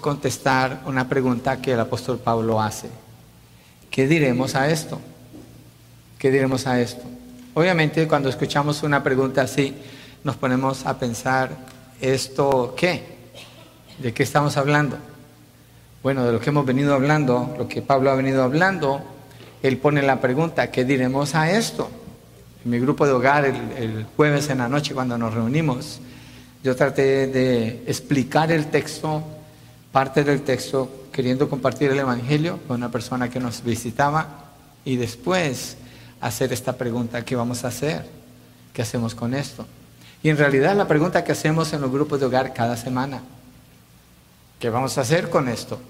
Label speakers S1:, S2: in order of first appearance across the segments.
S1: contestar una pregunta que el apóstol Pablo hace. ¿Qué diremos a esto? ¿Qué diremos a esto? Obviamente cuando escuchamos una pregunta así, nos ponemos a pensar, ¿esto qué? ¿De qué estamos hablando? Bueno, de lo que hemos venido hablando, lo que Pablo ha venido hablando, él pone la pregunta, ¿qué diremos a esto? En mi grupo de hogar, el, el jueves en la noche, cuando nos reunimos, yo traté de explicar el texto, parte del texto, queriendo compartir el Evangelio con una persona que nos visitaba y después hacer esta pregunta, ¿qué vamos a hacer? ¿Qué hacemos con esto? Y en realidad la pregunta que hacemos en los grupos de hogar cada semana, ¿qué vamos a hacer con esto?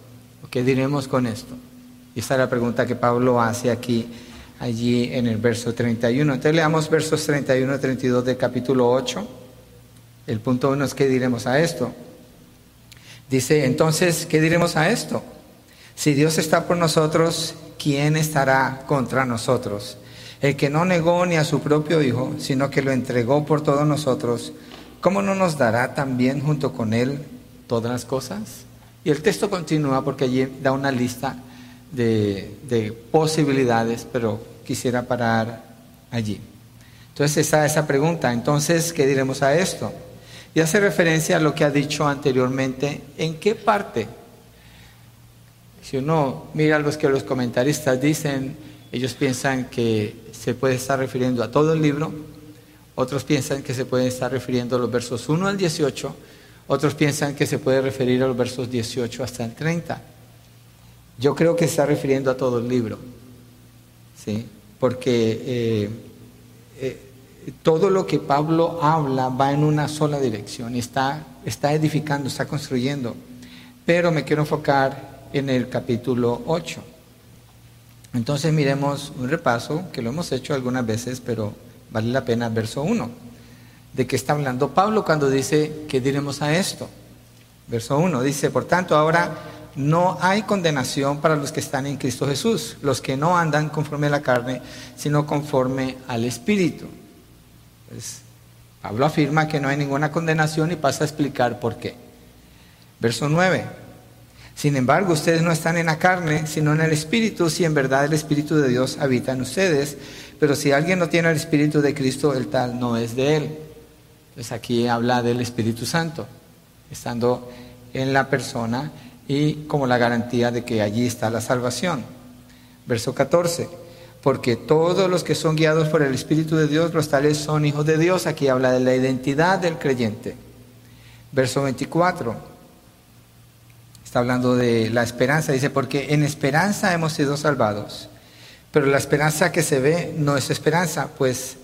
S1: ¿Qué diremos con esto? Y esta es la pregunta que Pablo hace aquí, allí en el verso 31. Entonces leamos versos 31 y 32 del capítulo 8. El punto uno es qué diremos a esto. Dice, entonces, ¿qué diremos a esto? Si Dios está por nosotros, ¿quién estará contra nosotros? El que no negó ni a su propio Hijo, sino que lo entregó por todos nosotros, ¿cómo no nos dará también junto con Él todas las cosas? Y el texto continúa porque allí da una lista de, de posibilidades, pero quisiera parar allí. Entonces está esa pregunta, entonces, ¿qué diremos a esto? Y hace referencia a lo que ha dicho anteriormente, ¿en qué parte? Si uno mira lo que los comentaristas dicen, ellos piensan que se puede estar refiriendo a todo el libro, otros piensan que se puede estar refiriendo a los versos 1 al 18, otros piensan que se puede referir a los versos 18 hasta el 30. Yo creo que se está refiriendo a todo el libro, ¿sí? porque eh, eh, todo lo que Pablo habla va en una sola dirección está, está edificando, está construyendo. Pero me quiero enfocar en el capítulo 8. Entonces miremos un repaso, que lo hemos hecho algunas veces, pero vale la pena, verso 1. ¿De qué está hablando Pablo cuando dice que diremos a esto? Verso 1 dice, por tanto, ahora no hay condenación para los que están en Cristo Jesús, los que no andan conforme a la carne, sino conforme al Espíritu. Pues, Pablo afirma que no hay ninguna condenación y pasa a explicar por qué. Verso 9. Sin embargo, ustedes no están en la carne, sino en el Espíritu, si en verdad el Espíritu de Dios habita en ustedes. Pero si alguien no tiene el Espíritu de Cristo, el tal no es de él. Entonces aquí habla del Espíritu Santo, estando en la persona y como la garantía de que allí está la salvación. Verso 14 porque todos los que son guiados por el Espíritu de Dios, los tales son hijos de Dios. Aquí habla de la identidad del creyente. Verso 24. Está hablando de la esperanza. Dice, porque en esperanza hemos sido salvados. Pero la esperanza que se ve no es esperanza, pues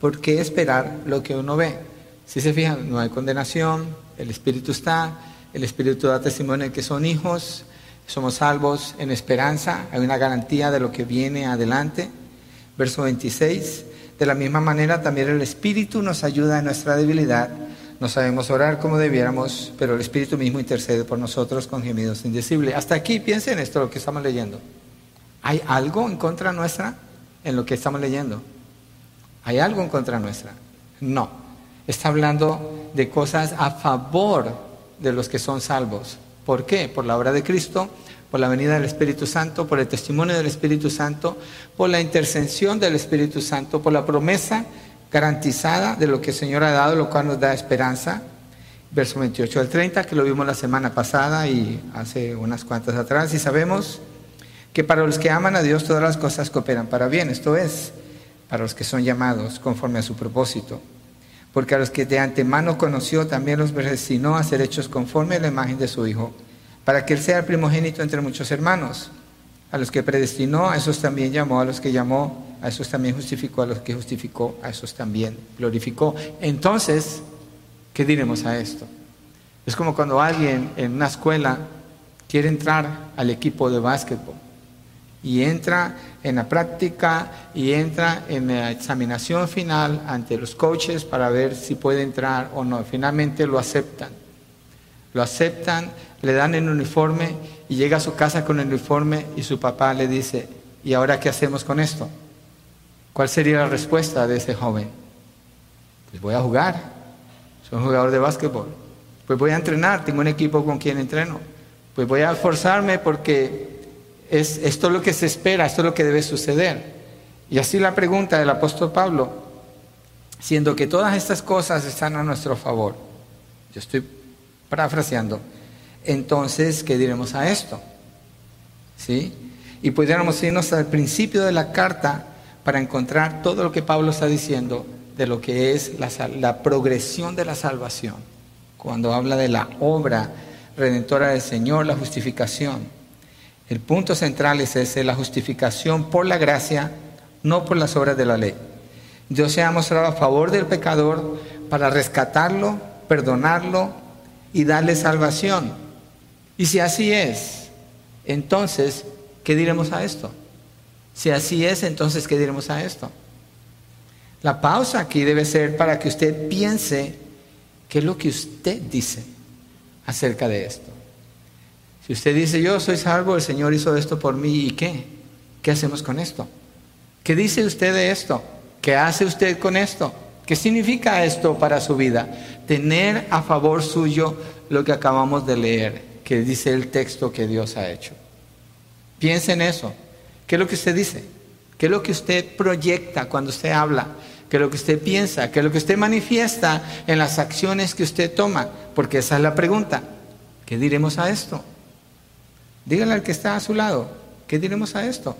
S1: ¿por qué esperar lo que uno ve? Si se fijan, no hay condenación, el Espíritu está, el Espíritu da testimonio de que son hijos, somos salvos en esperanza, hay una garantía de lo que viene adelante. Verso 26, de la misma manera también el Espíritu nos ayuda en nuestra debilidad. No sabemos orar como debiéramos, pero el Espíritu mismo intercede por nosotros con gemidos indecibles. Hasta aquí piensen esto, lo que estamos leyendo. ¿Hay algo en contra nuestra en lo que estamos leyendo? ¿Hay algo en contra nuestra? No. Está hablando de cosas a favor de los que son salvos. ¿Por qué? Por la obra de Cristo, por la venida del Espíritu Santo, por el testimonio del Espíritu Santo, por la intercesión del Espíritu Santo, por la promesa garantizada de lo que el Señor ha dado, lo cual nos da esperanza. Verso 28 al 30, que lo vimos la semana pasada y hace unas cuantas atrás, y sabemos que para los que aman a Dios todas las cosas cooperan para bien, esto es, para los que son llamados conforme a su propósito porque a los que de antemano conoció también los predestinó a ser hechos conforme a la imagen de su Hijo, para que Él sea el primogénito entre muchos hermanos. A los que predestinó, a esos también llamó, a los que llamó, a esos también justificó, a los que justificó, a esos también glorificó. Entonces, ¿qué diremos a esto? Es como cuando alguien en una escuela quiere entrar al equipo de básquetbol y entra en la práctica y entra en la examinación final ante los coaches para ver si puede entrar o no. Finalmente lo aceptan. Lo aceptan, le dan el uniforme y llega a su casa con el uniforme y su papá le dice, ¿y ahora qué hacemos con esto? ¿Cuál sería la respuesta de ese joven? Pues voy a jugar. Soy un jugador de básquetbol. Pues voy a entrenar, tengo un equipo con quien entreno. Pues voy a esforzarme porque es esto es lo que se espera, esto es lo que debe suceder. Y así la pregunta del apóstol Pablo, siendo que todas estas cosas están a nuestro favor. Yo estoy parafraseando. Entonces, ¿qué diremos a esto? ¿Sí? Y pudiéramos irnos al principio de la carta para encontrar todo lo que Pablo está diciendo de lo que es la, la progresión de la salvación. Cuando habla de la obra redentora del Señor, la justificación. El punto central es ese, la justificación por la gracia, no por las obras de la ley. Dios se ha mostrado a favor del pecador para rescatarlo, perdonarlo y darle salvación. Y si así es, entonces, ¿qué diremos a esto? Si así es, entonces, ¿qué diremos a esto? La pausa aquí debe ser para que usted piense qué es lo que usted dice acerca de esto. Si usted dice, yo soy salvo, el Señor hizo esto por mí, ¿y qué? ¿Qué hacemos con esto? ¿Qué dice usted de esto? ¿Qué hace usted con esto? ¿Qué significa esto para su vida? Tener a favor suyo lo que acabamos de leer, que dice el texto que Dios ha hecho. Piense en eso. ¿Qué es lo que usted dice? ¿Qué es lo que usted proyecta cuando usted habla? ¿Qué es lo que usted piensa? ¿Qué es lo que usted manifiesta en las acciones que usted toma? Porque esa es la pregunta. ¿Qué diremos a esto? Dígale al que está a su lado, ¿qué diremos a esto?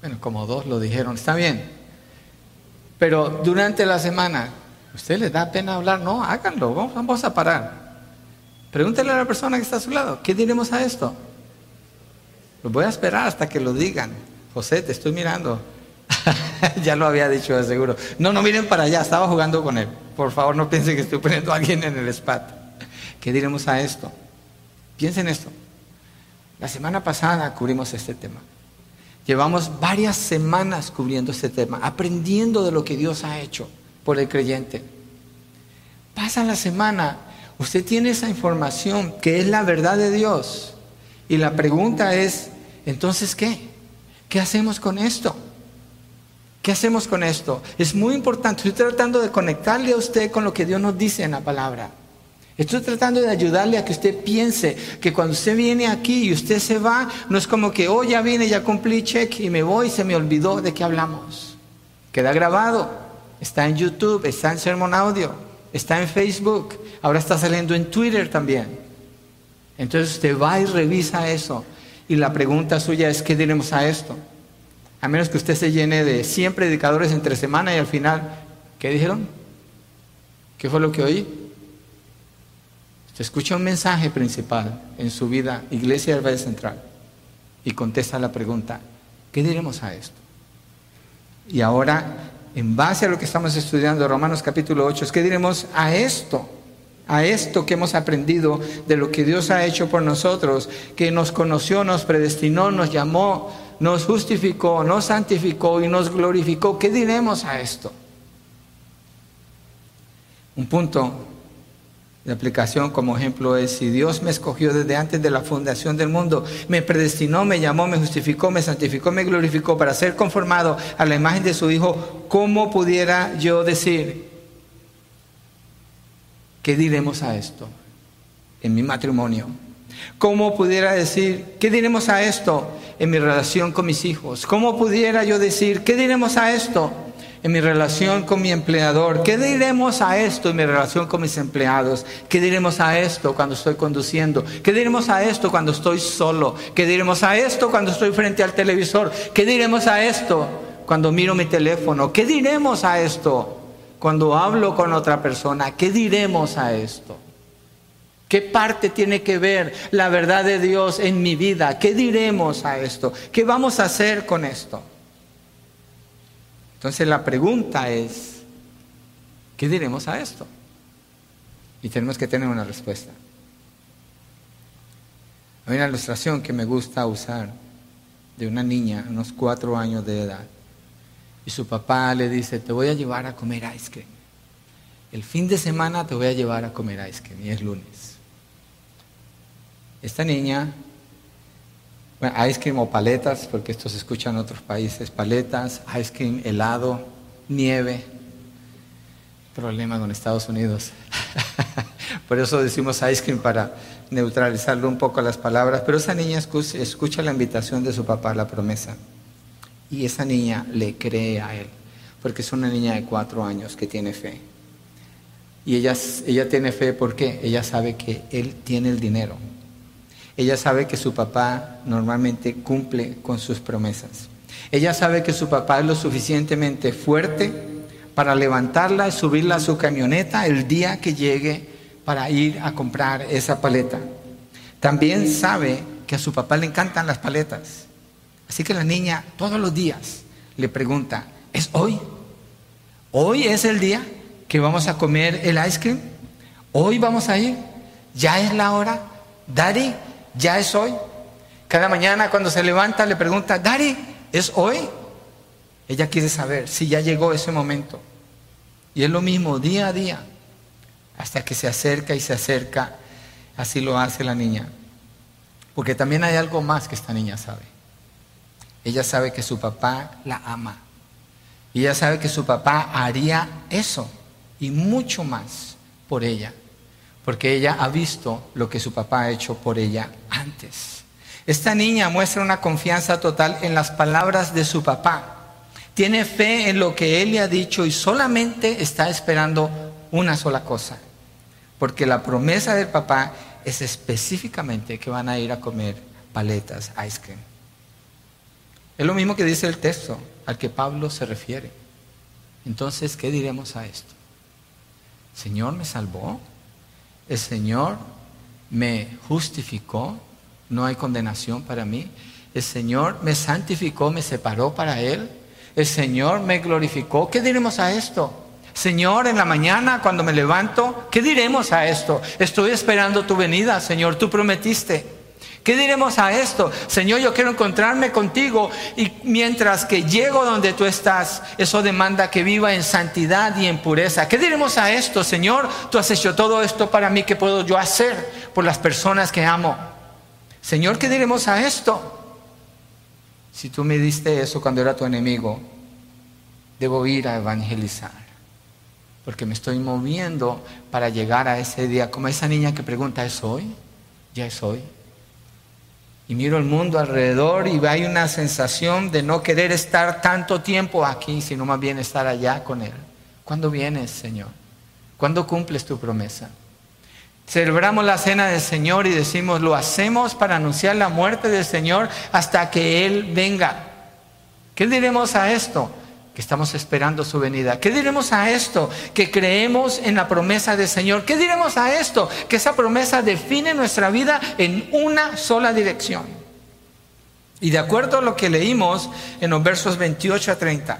S1: Bueno, como dos lo dijeron, está bien. Pero durante la semana, ¿usted le da pena hablar? No, háganlo, vamos, a parar. Pregúntele a la persona que está a su lado, ¿qué diremos a esto? Lo voy a esperar hasta que lo digan. José, te estoy mirando. ya lo había dicho de seguro. No, no miren para allá, estaba jugando con él. Por favor, no piensen que estoy poniendo a alguien en el spat. ¿Qué diremos a esto? Piensen esto. La semana pasada cubrimos este tema. Llevamos varias semanas cubriendo este tema, aprendiendo de lo que Dios ha hecho por el creyente. Pasa la semana, usted tiene esa información que es la verdad de Dios. Y la pregunta es, entonces, ¿qué? ¿Qué hacemos con esto? ¿Qué hacemos con esto? Es muy importante. Estoy tratando de conectarle a usted con lo que Dios nos dice en la palabra. Estoy tratando de ayudarle a que usted piense que cuando usted viene aquí y usted se va, no es como que, oh, ya vine, ya cumplí check y me voy se me olvidó de qué hablamos. Queda grabado, está en YouTube, está en Sermon Audio, está en Facebook, ahora está saliendo en Twitter también. Entonces usted va y revisa eso. Y la pregunta suya es, ¿qué diremos a esto? A menos que usted se llene de 100 predicadores entre semana y al final, ¿qué dijeron? ¿Qué fue lo que oí? Se escucha un mensaje principal en su vida, Iglesia del Valle Central, y contesta la pregunta, ¿qué diremos a esto? Y ahora, en base a lo que estamos estudiando, Romanos capítulo 8, ¿qué diremos a esto? A esto que hemos aprendido de lo que Dios ha hecho por nosotros, que nos conoció, nos predestinó, nos llamó, nos justificó, nos santificó y nos glorificó. ¿Qué diremos a esto? Un punto la aplicación como ejemplo es, si Dios me escogió desde antes de la fundación del mundo, me predestinó, me llamó, me justificó, me santificó, me glorificó para ser conformado a la imagen de su Hijo, ¿cómo pudiera yo decir? ¿Qué diremos a esto en mi matrimonio? ¿Cómo pudiera decir, qué diremos a esto en mi relación con mis hijos? ¿Cómo pudiera yo decir, qué diremos a esto en mi relación con mi empleador? ¿Qué diremos a esto en mi relación con mis empleados? ¿Qué diremos a esto cuando estoy conduciendo? ¿Qué diremos a esto cuando estoy solo? ¿Qué diremos a esto cuando estoy frente al televisor? ¿Qué diremos a esto cuando miro mi teléfono? ¿Qué diremos a esto cuando hablo con otra persona? ¿Qué diremos a esto? ¿Qué parte tiene que ver la verdad de Dios en mi vida? ¿Qué diremos a esto? ¿Qué vamos a hacer con esto? Entonces la pregunta es, ¿qué diremos a esto? Y tenemos que tener una respuesta. Hay una ilustración que me gusta usar de una niña, unos cuatro años de edad, y su papá le dice, te voy a llevar a comer ice cream. El fin de semana te voy a llevar a comer ice cream, y es lunes. Esta niña ice cream o paletas, porque esto se escucha en otros países, paletas, ice cream, helado, nieve. Problema con Estados Unidos. Por eso decimos ice cream para neutralizarlo un poco las palabras. Pero esa niña escucha la invitación de su papá, la promesa. Y esa niña le cree a él, porque es una niña de cuatro años que tiene fe. Y ella, ella tiene fe porque ella sabe que él tiene el dinero. Ella sabe que su papá normalmente cumple con sus promesas. Ella sabe que su papá es lo suficientemente fuerte para levantarla y subirla a su camioneta el día que llegue para ir a comprar esa paleta. También sabe que a su papá le encantan las paletas. Así que la niña todos los días le pregunta, ¿es hoy? ¿Hoy es el día que vamos a comer el ice cream? ¿Hoy vamos a ir? ¿Ya es la hora? Daddy, ¿ya es hoy? Cada mañana cuando se levanta le pregunta, Daddy, ¿es hoy? Ella quiere saber si ya llegó ese momento. Y es lo mismo día a día, hasta que se acerca y se acerca. Así lo hace la niña. Porque también hay algo más que esta niña sabe. Ella sabe que su papá la ama. Y ella sabe que su papá haría eso y mucho más por ella. Porque ella ha visto lo que su papá ha hecho por ella antes. Esta niña muestra una confianza total en las palabras de su papá. Tiene fe en lo que él le ha dicho y solamente está esperando una sola cosa. Porque la promesa del papá es específicamente que van a ir a comer paletas, ice cream. Es lo mismo que dice el texto al que Pablo se refiere. Entonces, ¿qué diremos a esto? ¿El Señor me salvó? ¿El Señor me justificó? ¿No hay condenación para mí? ¿El Señor me santificó, me separó para Él? ¿El Señor me glorificó? ¿Qué diremos a esto? Señor, en la mañana cuando me levanto, ¿qué diremos a esto? Estoy esperando tu venida, Señor, tú prometiste. ¿Qué diremos a esto? Señor, yo quiero encontrarme contigo y mientras que llego donde tú estás, eso demanda que viva en santidad y en pureza. ¿Qué diremos a esto? Señor, tú has hecho todo esto para mí, ¿qué puedo yo hacer por las personas que amo? Señor, ¿qué diremos a esto? Si tú me diste eso cuando era tu enemigo, debo ir a evangelizar porque me estoy moviendo para llegar a ese día, como esa niña que pregunta, ¿es hoy? ¿Ya es hoy? Y miro el mundo alrededor y hay una sensación de no querer estar tanto tiempo aquí, sino más bien estar allá con Él. ¿Cuándo vienes, Señor? ¿Cuándo cumples tu promesa? Celebramos la cena del Señor y decimos, lo hacemos para anunciar la muerte del Señor hasta que Él venga. ¿Qué diremos a esto? Que estamos esperando su venida. ¿Qué diremos a esto? Que creemos en la promesa del Señor. ¿Qué diremos a esto? Que esa promesa define nuestra vida en una sola dirección. Y de acuerdo a lo que leímos en los versos 28 a 30,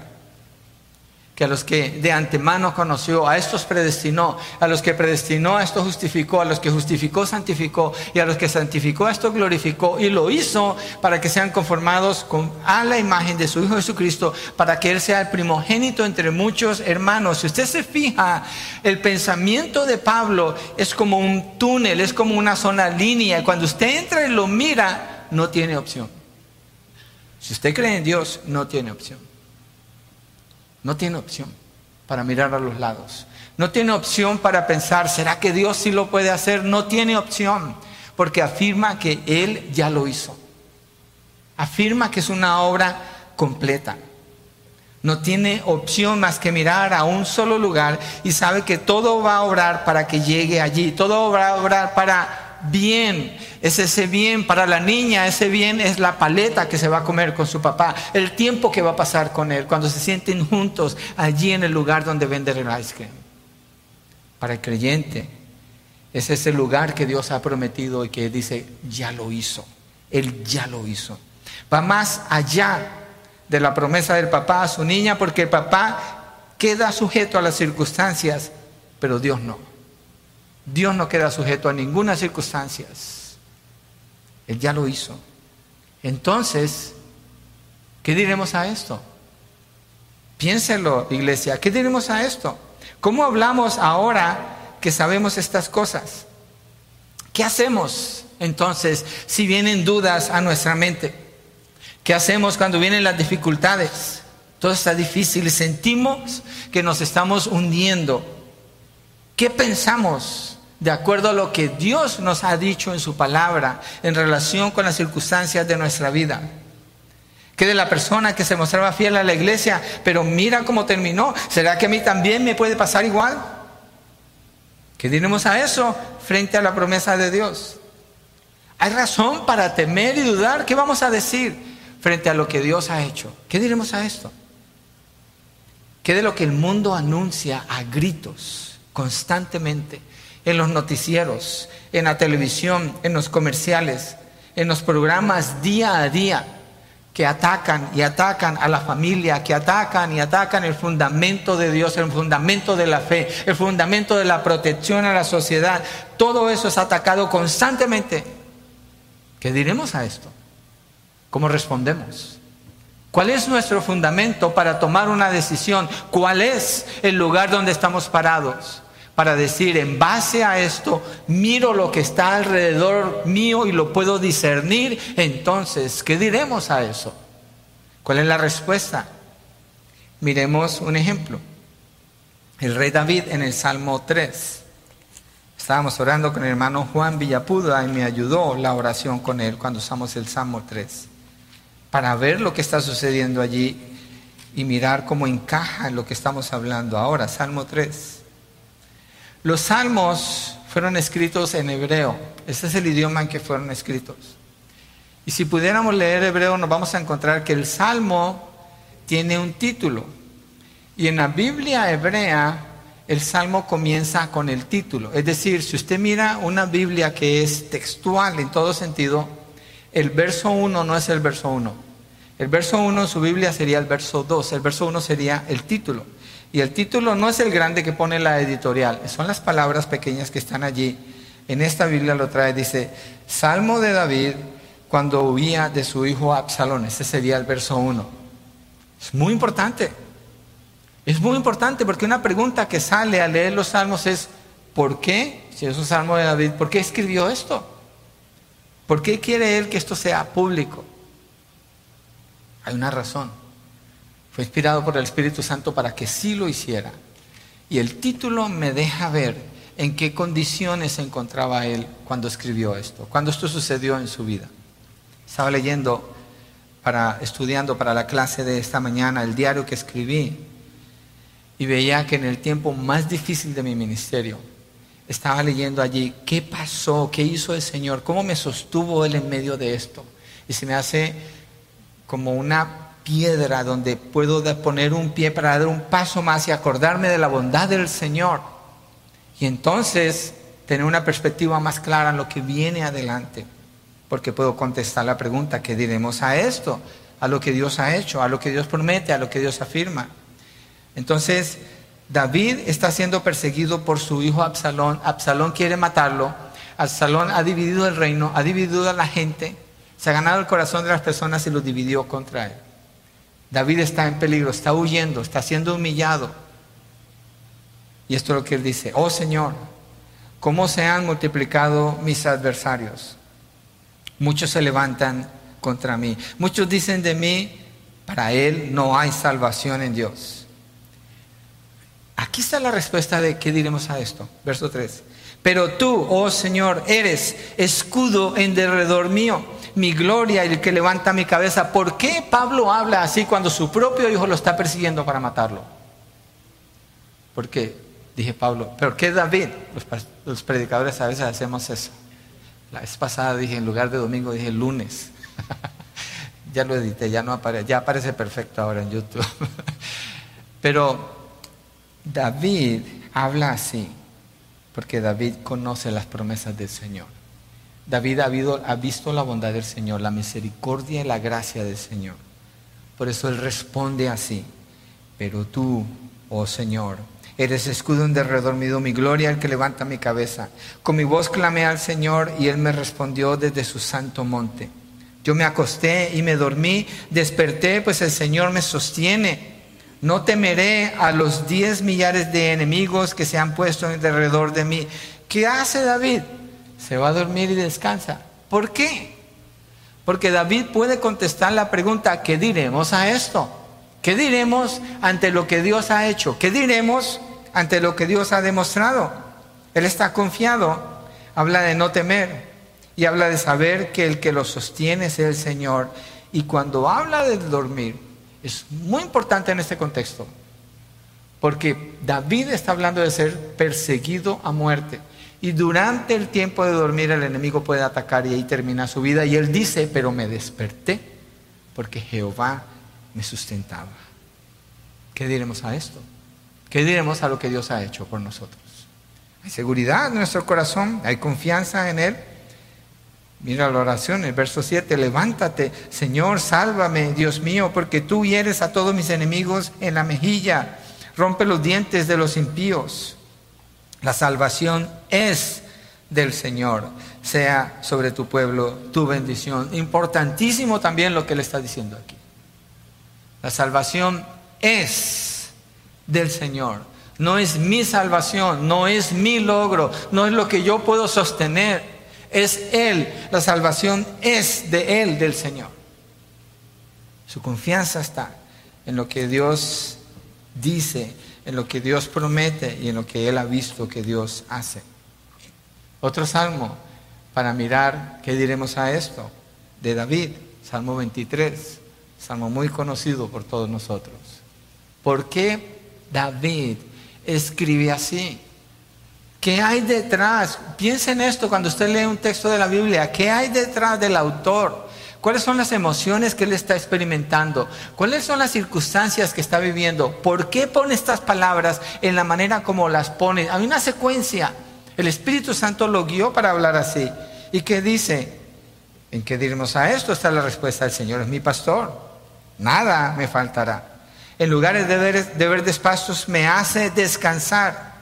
S1: que a los que de antemano conoció, a estos predestinó, a los que predestinó, a estos justificó, a los que justificó, santificó, y a los que santificó, a esto glorificó, y lo hizo para que sean conformados con, a la imagen de su Hijo Jesucristo, para que Él sea el primogénito entre muchos hermanos. Si usted se fija, el pensamiento de Pablo es como un túnel, es como una zona línea, cuando usted entra y lo mira, no tiene opción. Si usted cree en Dios, no tiene opción. No tiene opción para mirar a los lados. No tiene opción para pensar, ¿será que Dios sí lo puede hacer? No tiene opción, porque afirma que Él ya lo hizo. Afirma que es una obra completa. No tiene opción más que mirar a un solo lugar y sabe que todo va a obrar para que llegue allí. Todo va a obrar para bien, es ese bien para la niña, ese bien es la paleta que se va a comer con su papá, el tiempo que va a pasar con él, cuando se sienten juntos allí en el lugar donde venden el ice cream. Para el creyente, es ese lugar que Dios ha prometido y que dice, ya lo hizo, Él ya lo hizo. Va más allá de la promesa del papá a su niña, porque el papá queda sujeto a las circunstancias, pero Dios no. Dios no queda sujeto a ninguna circunstancia. Él ya lo hizo. Entonces, ¿qué diremos a esto? Piénselo, iglesia, ¿qué diremos a esto? ¿Cómo hablamos ahora que sabemos estas cosas? ¿Qué hacemos entonces si vienen dudas a nuestra mente? ¿Qué hacemos cuando vienen las dificultades? Todo está difícil y sentimos que nos estamos hundiendo. ¿Qué pensamos de acuerdo a lo que Dios nos ha dicho en su palabra en relación con las circunstancias de nuestra vida. Que de la persona que se mostraba fiel a la iglesia, pero mira cómo terminó. ¿Será que a mí también me puede pasar igual? ¿Qué diremos a eso frente a la promesa de Dios? ¿Hay razón para temer y dudar? ¿Qué vamos a decir frente a lo que Dios ha hecho? ¿Qué diremos a esto? ¿Qué de lo que el mundo anuncia a gritos constantemente? En los noticieros, en la televisión, en los comerciales, en los programas día a día que atacan y atacan a la familia, que atacan y atacan el fundamento de Dios, el fundamento de la fe, el fundamento de la protección a la sociedad. Todo eso es atacado constantemente. ¿Qué diremos a esto? ¿Cómo respondemos? ¿Cuál es nuestro fundamento para tomar una decisión? ¿Cuál es el lugar donde estamos parados? Para decir, en base a esto, miro lo que está alrededor mío y lo puedo discernir, entonces, ¿qué diremos a eso? ¿Cuál es la respuesta? Miremos un ejemplo. El rey David en el Salmo 3. Estábamos orando con el hermano Juan Villapuda y me ayudó la oración con él cuando usamos el Salmo 3, para ver lo que está sucediendo allí y mirar cómo encaja en lo que estamos hablando ahora. Salmo 3. Los salmos fueron escritos en hebreo. Ese es el idioma en que fueron escritos. Y si pudiéramos leer hebreo, nos vamos a encontrar que el salmo tiene un título. Y en la Biblia hebrea, el salmo comienza con el título. Es decir, si usted mira una Biblia que es textual en todo sentido, el verso 1 no es el verso 1. El verso 1 en su Biblia sería el verso 2. El verso 1 sería el título. Y el título no es el grande que pone la editorial, son las palabras pequeñas que están allí. En esta Biblia lo trae, dice, Salmo de David cuando huía de su hijo Absalón. Ese sería el verso 1. Es muy importante. Es muy importante porque una pregunta que sale al leer los salmos es, ¿por qué? Si es un salmo de David, ¿por qué escribió esto? ¿Por qué quiere él que esto sea público? Hay una razón. Fue inspirado por el Espíritu Santo para que sí lo hiciera. Y el título me deja ver en qué condiciones se encontraba él cuando escribió esto, cuando esto sucedió en su vida. Estaba leyendo, para, estudiando para la clase de esta mañana el diario que escribí y veía que en el tiempo más difícil de mi ministerio, estaba leyendo allí qué pasó, qué hizo el Señor, cómo me sostuvo Él en medio de esto. Y se me hace como una piedra donde puedo poner un pie para dar un paso más y acordarme de la bondad del Señor. Y entonces tener una perspectiva más clara en lo que viene adelante. Porque puedo contestar la pregunta, ¿qué diremos a esto? A lo que Dios ha hecho, a lo que Dios promete, a lo que Dios afirma. Entonces, David está siendo perseguido por su hijo Absalón. Absalón quiere matarlo. Absalón ha dividido el reino, ha dividido a la gente, se ha ganado el corazón de las personas y lo dividió contra él. David está en peligro, está huyendo, está siendo humillado. Y esto es lo que él dice, oh Señor, ¿cómo se han multiplicado mis adversarios? Muchos se levantan contra mí. Muchos dicen de mí, para él no hay salvación en Dios. Aquí está la respuesta de qué diremos a esto. Verso 3. Pero tú, oh Señor, eres escudo en derredor mío mi gloria y el que levanta mi cabeza. ¿Por qué Pablo habla así cuando su propio hijo lo está persiguiendo para matarlo? ¿Por qué? Dije Pablo, ¿pero qué David? Los, predicadores a veces hacemos eso. La vez pasada dije, en lugar de domingo, dije lunes. ya lo edité, ya no aparece, ya aparece perfecto ahora en YouTube. Pero David habla así, porque David conoce las promesas del Señor. David ha, visto la bondad del Señor, la misericordia y la gracia del Señor. Por eso él responde así. Pero tú, oh Señor, eres escudo en derredor mi gloria, el que levanta mi cabeza. Con mi voz clamé al Señor y él me respondió desde su santo monte. Yo me acosté y me dormí, desperté, pues el Señor me sostiene. No temeré a los diez millares de enemigos que se han puesto en derredor de mí. ¿Qué hace David? Se va a dormir y descansa. ¿Por qué? Porque David puede contestar la pregunta, ¿qué diremos a esto? ¿Qué diremos ante lo que Dios ha hecho? ¿Qué diremos ante lo que Dios ha demostrado? Él está confiado, habla de no temer y habla de saber que el que lo sostiene es el Señor. Y cuando habla de dormir, es muy importante en este contexto, porque David está hablando de ser perseguido a muerte. Y durante el tiempo de dormir el enemigo puede atacar y ahí termina su vida. Y él dice, pero me desperté porque Jehová me sustentaba. ¿Qué diremos a esto? ¿Qué diremos a lo que Dios ha hecho por nosotros? Hay seguridad en nuestro corazón, hay confianza en Él. Mira la oración, el verso 7, levántate, Señor, sálvame, Dios mío, porque tú hieres a todos mis enemigos en la mejilla, rompe los dientes de los impíos. La salvación es del Señor, sea sobre tu pueblo tu bendición. Importantísimo también lo que le está diciendo aquí. La salvación es del Señor. No es mi salvación, no es mi logro, no es lo que yo puedo sostener es Él, la salvación es de Él, del Señor. Su confianza está en lo que Dios dice, en lo que Dios promete y en lo que Él ha visto que Dios hace. Otro salmo para mirar qué diremos a esto, de David, Salmo 23, salmo muy conocido por todos nosotros. ¿Por qué David escribe así? ¿Qué hay detrás? Piensa en esto cuando usted lee un texto de la Biblia. ¿Qué hay detrás del autor? ¿Cuáles son las emociones que él está experimentando? ¿Cuáles son las circunstancias que está viviendo? ¿Por qué pone estas palabras en la manera como las pone? Hay una secuencia. El Espíritu Santo lo guió para hablar así. ¿Y qué dice? ¿En qué diremos a esto? Está la respuesta del Señor. Es mi pastor. Nada me faltará. En lugares de, ver, de verdes pastos me hace descansar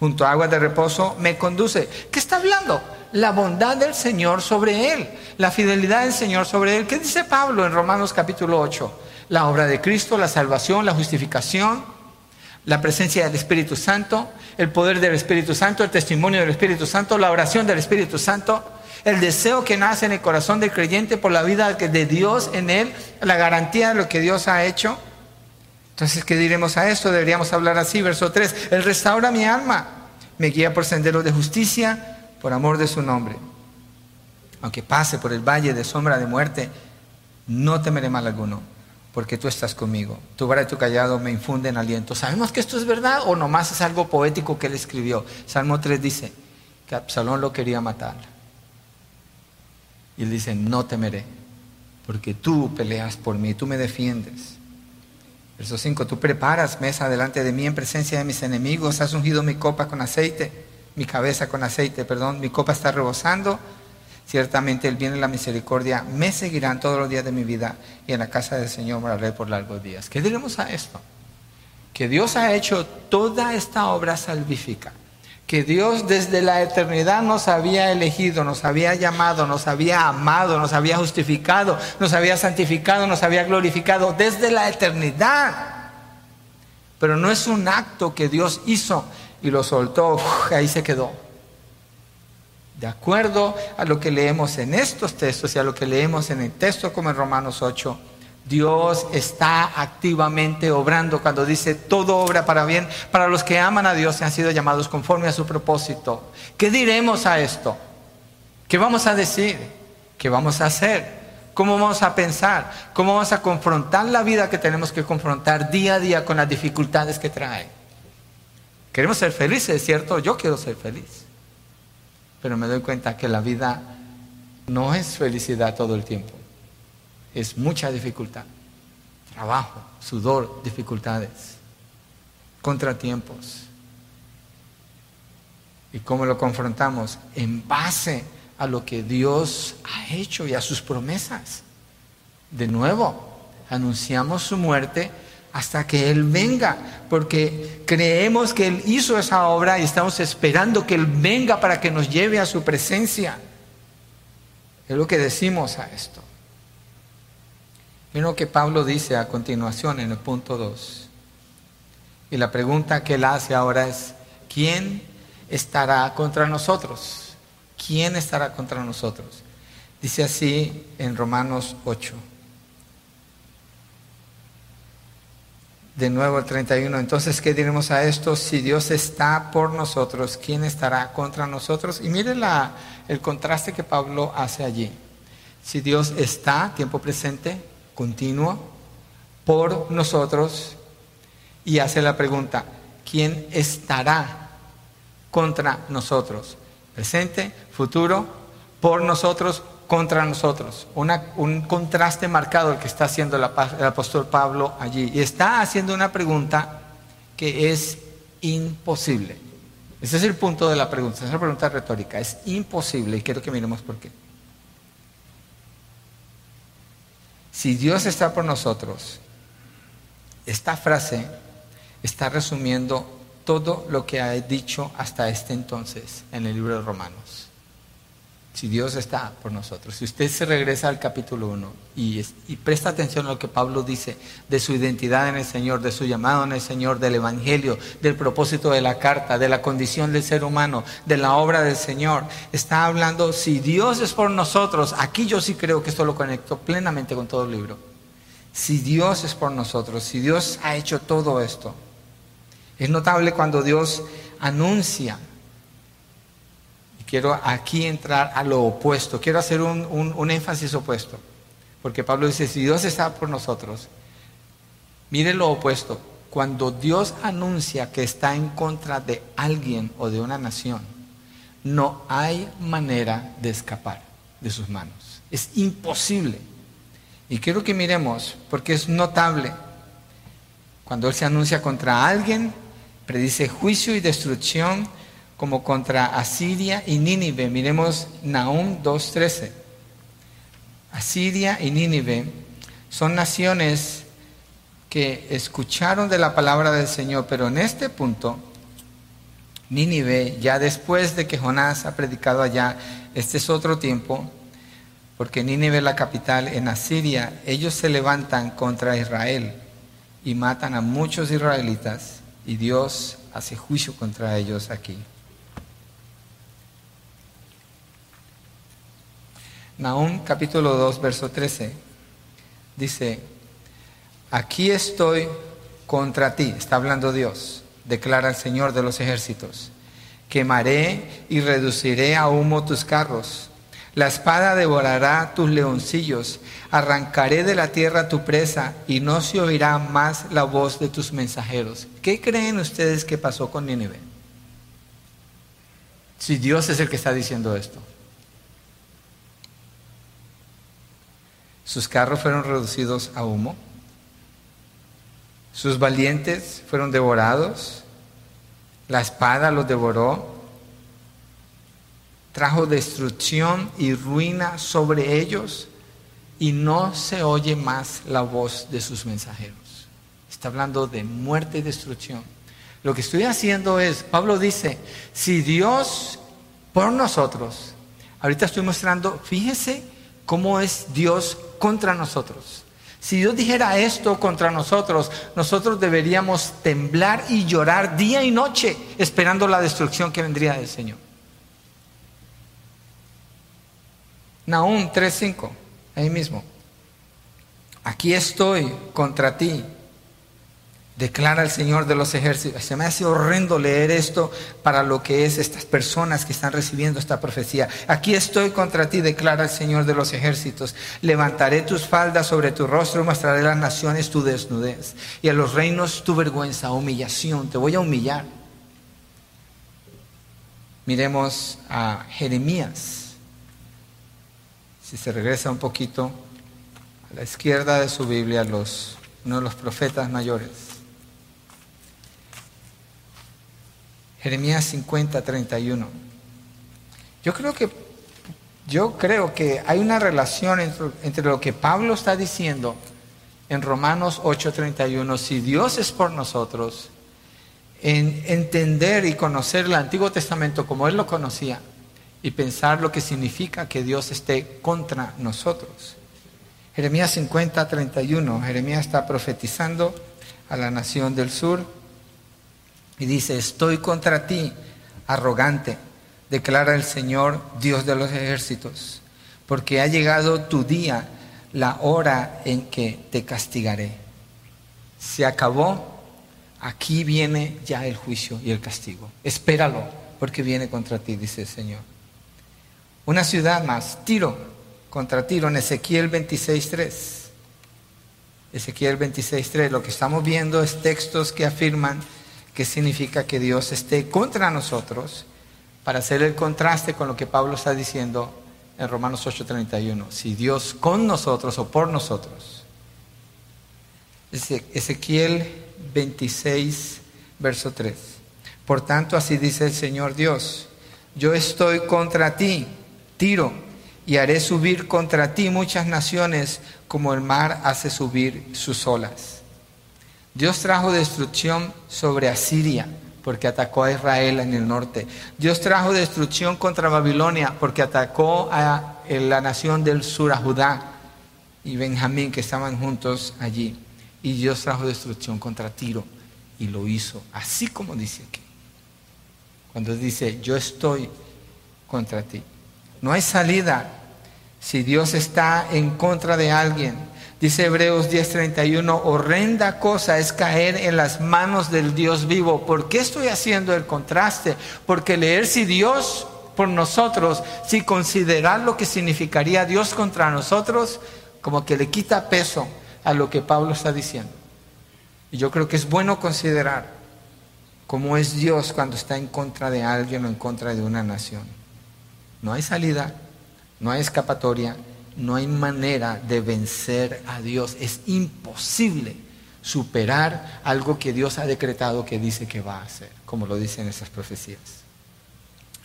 S1: junto a aguas de reposo me conduce. ¿Qué está hablando? La bondad del Señor sobre él, la fidelidad del Señor sobre él. ¿Qué dice Pablo en Romanos capítulo 8? La obra de Cristo, la salvación, la justificación, la presencia del Espíritu Santo, el poder del Espíritu Santo, el testimonio del Espíritu Santo, la oración del Espíritu Santo, el deseo que nace en el corazón del creyente por la vida de Dios en él, la garantía de lo que Dios ha hecho. Entonces, ¿qué diremos a esto? Deberíamos hablar así, verso 3. Él restaura mi alma, me guía por senderos de justicia, por amor de su nombre. Aunque pase por el valle de sombra de muerte, no temeré mal alguno, porque tú estás conmigo. Tu vara y tu callado me infunden aliento. ¿Sabemos que esto es verdad o nomás es algo poético que él escribió? Salmo 3 dice que Absalón lo quería matar. Y él dice, no temeré, porque tú peleas por mí, tú me defiendes. Verso 5, tú preparas mesa delante de mí en presencia de mis enemigos, has ungido mi copa con aceite, mi cabeza con aceite, perdón, mi copa está rebosando. Ciertamente el bien y la misericordia me seguirán todos los días de mi vida y en la casa del Señor moraré por largos días. ¿Qué diremos a esto? Que Dios ha hecho toda esta obra salvífica que Dios desde la eternidad nos había elegido, nos había llamado, nos había amado, nos había justificado, nos había santificado, nos había glorificado desde la eternidad. Pero no es un acto que Dios hizo y lo soltó, ahí se quedó. De acuerdo a lo que leemos en estos textos y a lo que leemos en el texto como en Romanos 8, Dios está activamente obrando cuando dice todo obra para bien para los que aman a Dios y han sido llamados conforme a su propósito. ¿Qué diremos a esto? ¿Qué vamos a decir? ¿Qué vamos a hacer? ¿Cómo vamos a pensar? ¿Cómo vamos a confrontar la vida que tenemos que confrontar día a día con las dificultades que trae? Queremos ser felices, ¿cierto? Yo quiero ser feliz. Pero me doy cuenta que la vida no es felicidad todo el tiempo es mucha dificultad. Trabajo, sudor, dificultades, contratiempos. ¿Y cómo lo confrontamos? En base a lo que Dios ha hecho y a sus promesas. De nuevo, anunciamos su muerte hasta que Él venga, porque creemos que Él hizo esa obra y estamos esperando que Él venga para que nos lleve a su presencia. Es lo que decimos a esto. Miren lo que Pablo dice a continuación en el punto 2. Y la pregunta que él hace ahora es, ¿quién estará contra nosotros? ¿Quién estará contra nosotros? Dice así en Romanos 8. De nuevo el 31. Entonces, ¿qué diremos a esto? Si Dios está por nosotros, ¿quién estará contra nosotros? Y mire el contraste que Pablo hace allí. Si Dios está, tiempo presente, continuo, por nosotros, y hace la pregunta, ¿quién estará contra nosotros? Presente, futuro, por nosotros, contra nosotros. un contraste marcado el que está haciendo el, apóstol Pablo allí. Y está haciendo una pregunta que es imposible. Ese es el punto de la pregunta, es una pregunta retórica. Es imposible y quiero que miremos por qué. Si Dios está por nosotros, esta frase está resumiendo todo lo que ha dicho hasta este entonces en el libro de Romanos si Dios está por nosotros. Si usted se regresa al capítulo 1 y, presta atención a lo que Pablo dice de su identidad en el Señor, de su llamado en el Señor, del Evangelio, del propósito de la carta, de la condición del ser humano, de la obra del Señor, está hablando, si Dios es por nosotros, aquí yo sí creo que esto lo conecto plenamente con todo el libro. Si Dios es por nosotros, si Dios ha hecho todo esto, es notable cuando Dios anuncia quiero aquí entrar a lo opuesto, quiero hacer un, énfasis opuesto, porque Pablo dice, si Dios está por nosotros, mire lo opuesto, cuando Dios anuncia que está en contra de alguien o de una nación, no hay manera de escapar de sus manos. Es imposible. Y quiero que miremos, porque es notable, cuando Él se anuncia contra alguien, predice juicio y destrucción, como contra Asiria y Nínive. Miremos Nahum 2.13. Asiria y Nínive son naciones que escucharon de la palabra del Señor, pero en este punto, Nínive, ya después de que Jonás ha predicado allá, este es otro tiempo, porque Nínive la capital en Asiria, ellos se levantan contra Israel y matan a muchos israelitas y Dios hace juicio contra ellos aquí. Nahum capítulo 2, verso 13, dice, aquí estoy contra ti, está hablando Dios, declara el Señor de los ejércitos, quemaré y reduciré a humo tus carros, la espada devorará tus leoncillos, arrancaré de la tierra tu presa y no se oirá más la voz de tus mensajeros. ¿Qué creen ustedes que pasó con Nínive? Si Dios es el que está diciendo esto. Sus carros fueron reducidos a humo. Sus valientes fueron devorados. La espada los devoró. Trajo destrucción y ruina sobre ellos y no se oye más la voz de sus mensajeros. Está hablando de muerte y destrucción. Lo que estoy haciendo es, Pablo dice, si Dios por nosotros, ahorita estoy mostrando, fíjese cómo es Dios contra nosotros. Si Dios dijera esto contra nosotros, nosotros deberíamos temblar y llorar día y noche esperando la destrucción que vendría del Señor. Nahum 3:5, ahí mismo. Aquí estoy contra ti, Declara el Señor de los ejércitos. Se me hace horrendo leer esto para lo que es estas personas que están recibiendo esta profecía. Aquí estoy contra ti, declara el Señor de los ejércitos. Levantaré tus faldas sobre tu rostro, mostraré a las naciones tu desnudez y a los reinos tu vergüenza, humillación. Te voy a humillar. Miremos a Jeremías. Si se regresa un poquito a la izquierda de su Biblia, los, uno de los profetas mayores. Jeremías 50, 31. Yo creo que, yo creo que hay una relación entre, entre lo que Pablo está diciendo en Romanos 8, 31. Si Dios es por nosotros, en entender y conocer el Antiguo Testamento como Él lo conocía y pensar lo que significa que Dios esté contra nosotros. Jeremías 50, 31. Jeremías está profetizando a la nación del sur y dice, estoy contra ti, arrogante, declara el Señor, Dios de los ejércitos, porque ha llegado tu día, la hora en que te castigaré. se acabó, aquí viene ya el juicio y el castigo. Espéralo, porque viene contra ti, dice el Señor. Una ciudad más, Tiro, contra Tiro, en Ezequiel 26.3. Ezequiel 26.3, lo que estamos viendo es textos que afirman que significa que Dios esté contra nosotros para hacer el contraste con lo que Pablo está diciendo en Romanos 8:31. Si Dios con nosotros o por nosotros. Ezequiel 26, verso 3. Por tanto, así dice el Señor Dios, yo estoy contra ti, Tiro, y haré subir contra ti muchas naciones como el mar hace subir sus olas. Dios trajo destrucción sobre Asiria porque atacó a Israel en el norte. Dios trajo destrucción contra Babilonia porque atacó a la nación del sur, a Judá y Benjamín que estaban juntos allí. Y Dios trajo destrucción contra Tiro y lo hizo, así como dice aquí. Cuando dice, yo estoy contra ti. No hay salida si Dios está en contra de alguien Dice Hebreos 10:31, horrenda cosa es caer en las manos del Dios vivo. ¿Por qué estoy haciendo el contraste? Porque leer si Dios por nosotros, si considerar lo que significaría Dios contra nosotros, como que le quita peso a lo que Pablo está diciendo. Y yo creo que es bueno considerar cómo es Dios cuando está en contra de alguien o en contra de una nación. No hay salida, no hay escapatoria, no hay manera de vencer a Dios. Es imposible superar algo que Dios ha decretado que dice que va a hacer, como lo dicen esas profecías.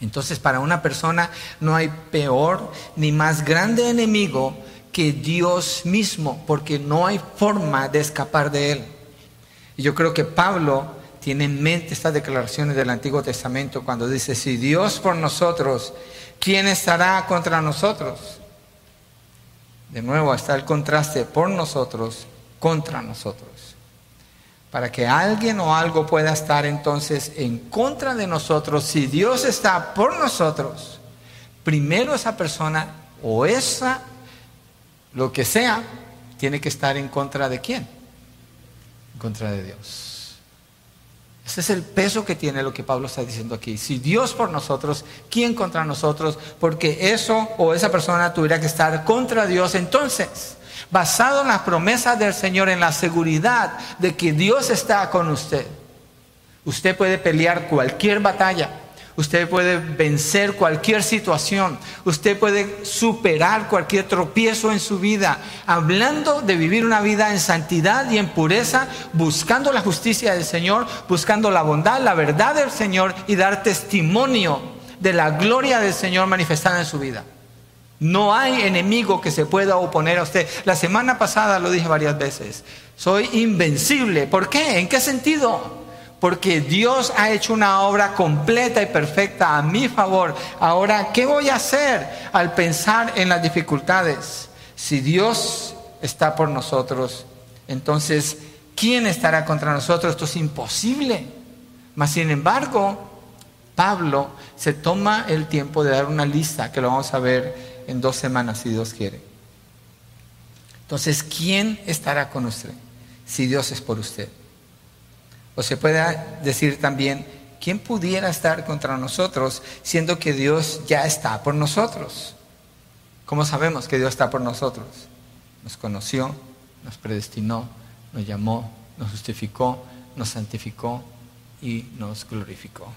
S1: Entonces, para una persona no hay peor ni más grande enemigo que Dios mismo, porque no hay forma de escapar de él. Y yo creo que Pablo tiene en mente estas declaraciones del Antiguo Testamento cuando dice, si Dios por nosotros, ¿quién estará contra nosotros? De nuevo está el contraste por nosotros contra nosotros. Para que alguien o algo pueda estar entonces en contra de nosotros, si Dios está por nosotros, primero esa persona o esa, lo que sea, tiene que estar en contra de quién? En contra de Dios. Ese es el peso que tiene lo que Pablo está diciendo aquí. Si Dios por nosotros, ¿quién contra nosotros? Porque eso o esa persona tuviera que estar contra Dios. Entonces, basado en las promesas del Señor, en la seguridad de que Dios está con usted, usted puede pelear cualquier batalla Usted puede vencer cualquier situación. Usted puede superar cualquier tropiezo en su vida. Hablando de vivir una vida en santidad y en pureza, buscando la justicia del Señor, buscando la bondad, la verdad del Señor y dar testimonio de la gloria del Señor manifestada en su vida. No hay enemigo que se pueda oponer a usted. La semana pasada lo dije varias veces. Soy invencible. ¿Por qué? ¿En qué sentido? Porque Dios ha hecho una obra completa y perfecta a mi favor. Ahora, ¿qué voy a hacer al pensar en las dificultades? Si Dios está por nosotros, entonces, ¿quién estará contra nosotros? Esto es imposible. Mas, sin embargo, Pablo se toma el tiempo de dar una lista que lo vamos a ver en dos semanas, si Dios quiere. Entonces, ¿quién estará con usted si Dios es por usted? O se puede decir también, ¿quién pudiera estar contra nosotros siendo que Dios ya está por nosotros? ¿Cómo sabemos que Dios está por nosotros? Nos conoció, nos predestinó, nos llamó, nos justificó, nos santificó y nos glorificó.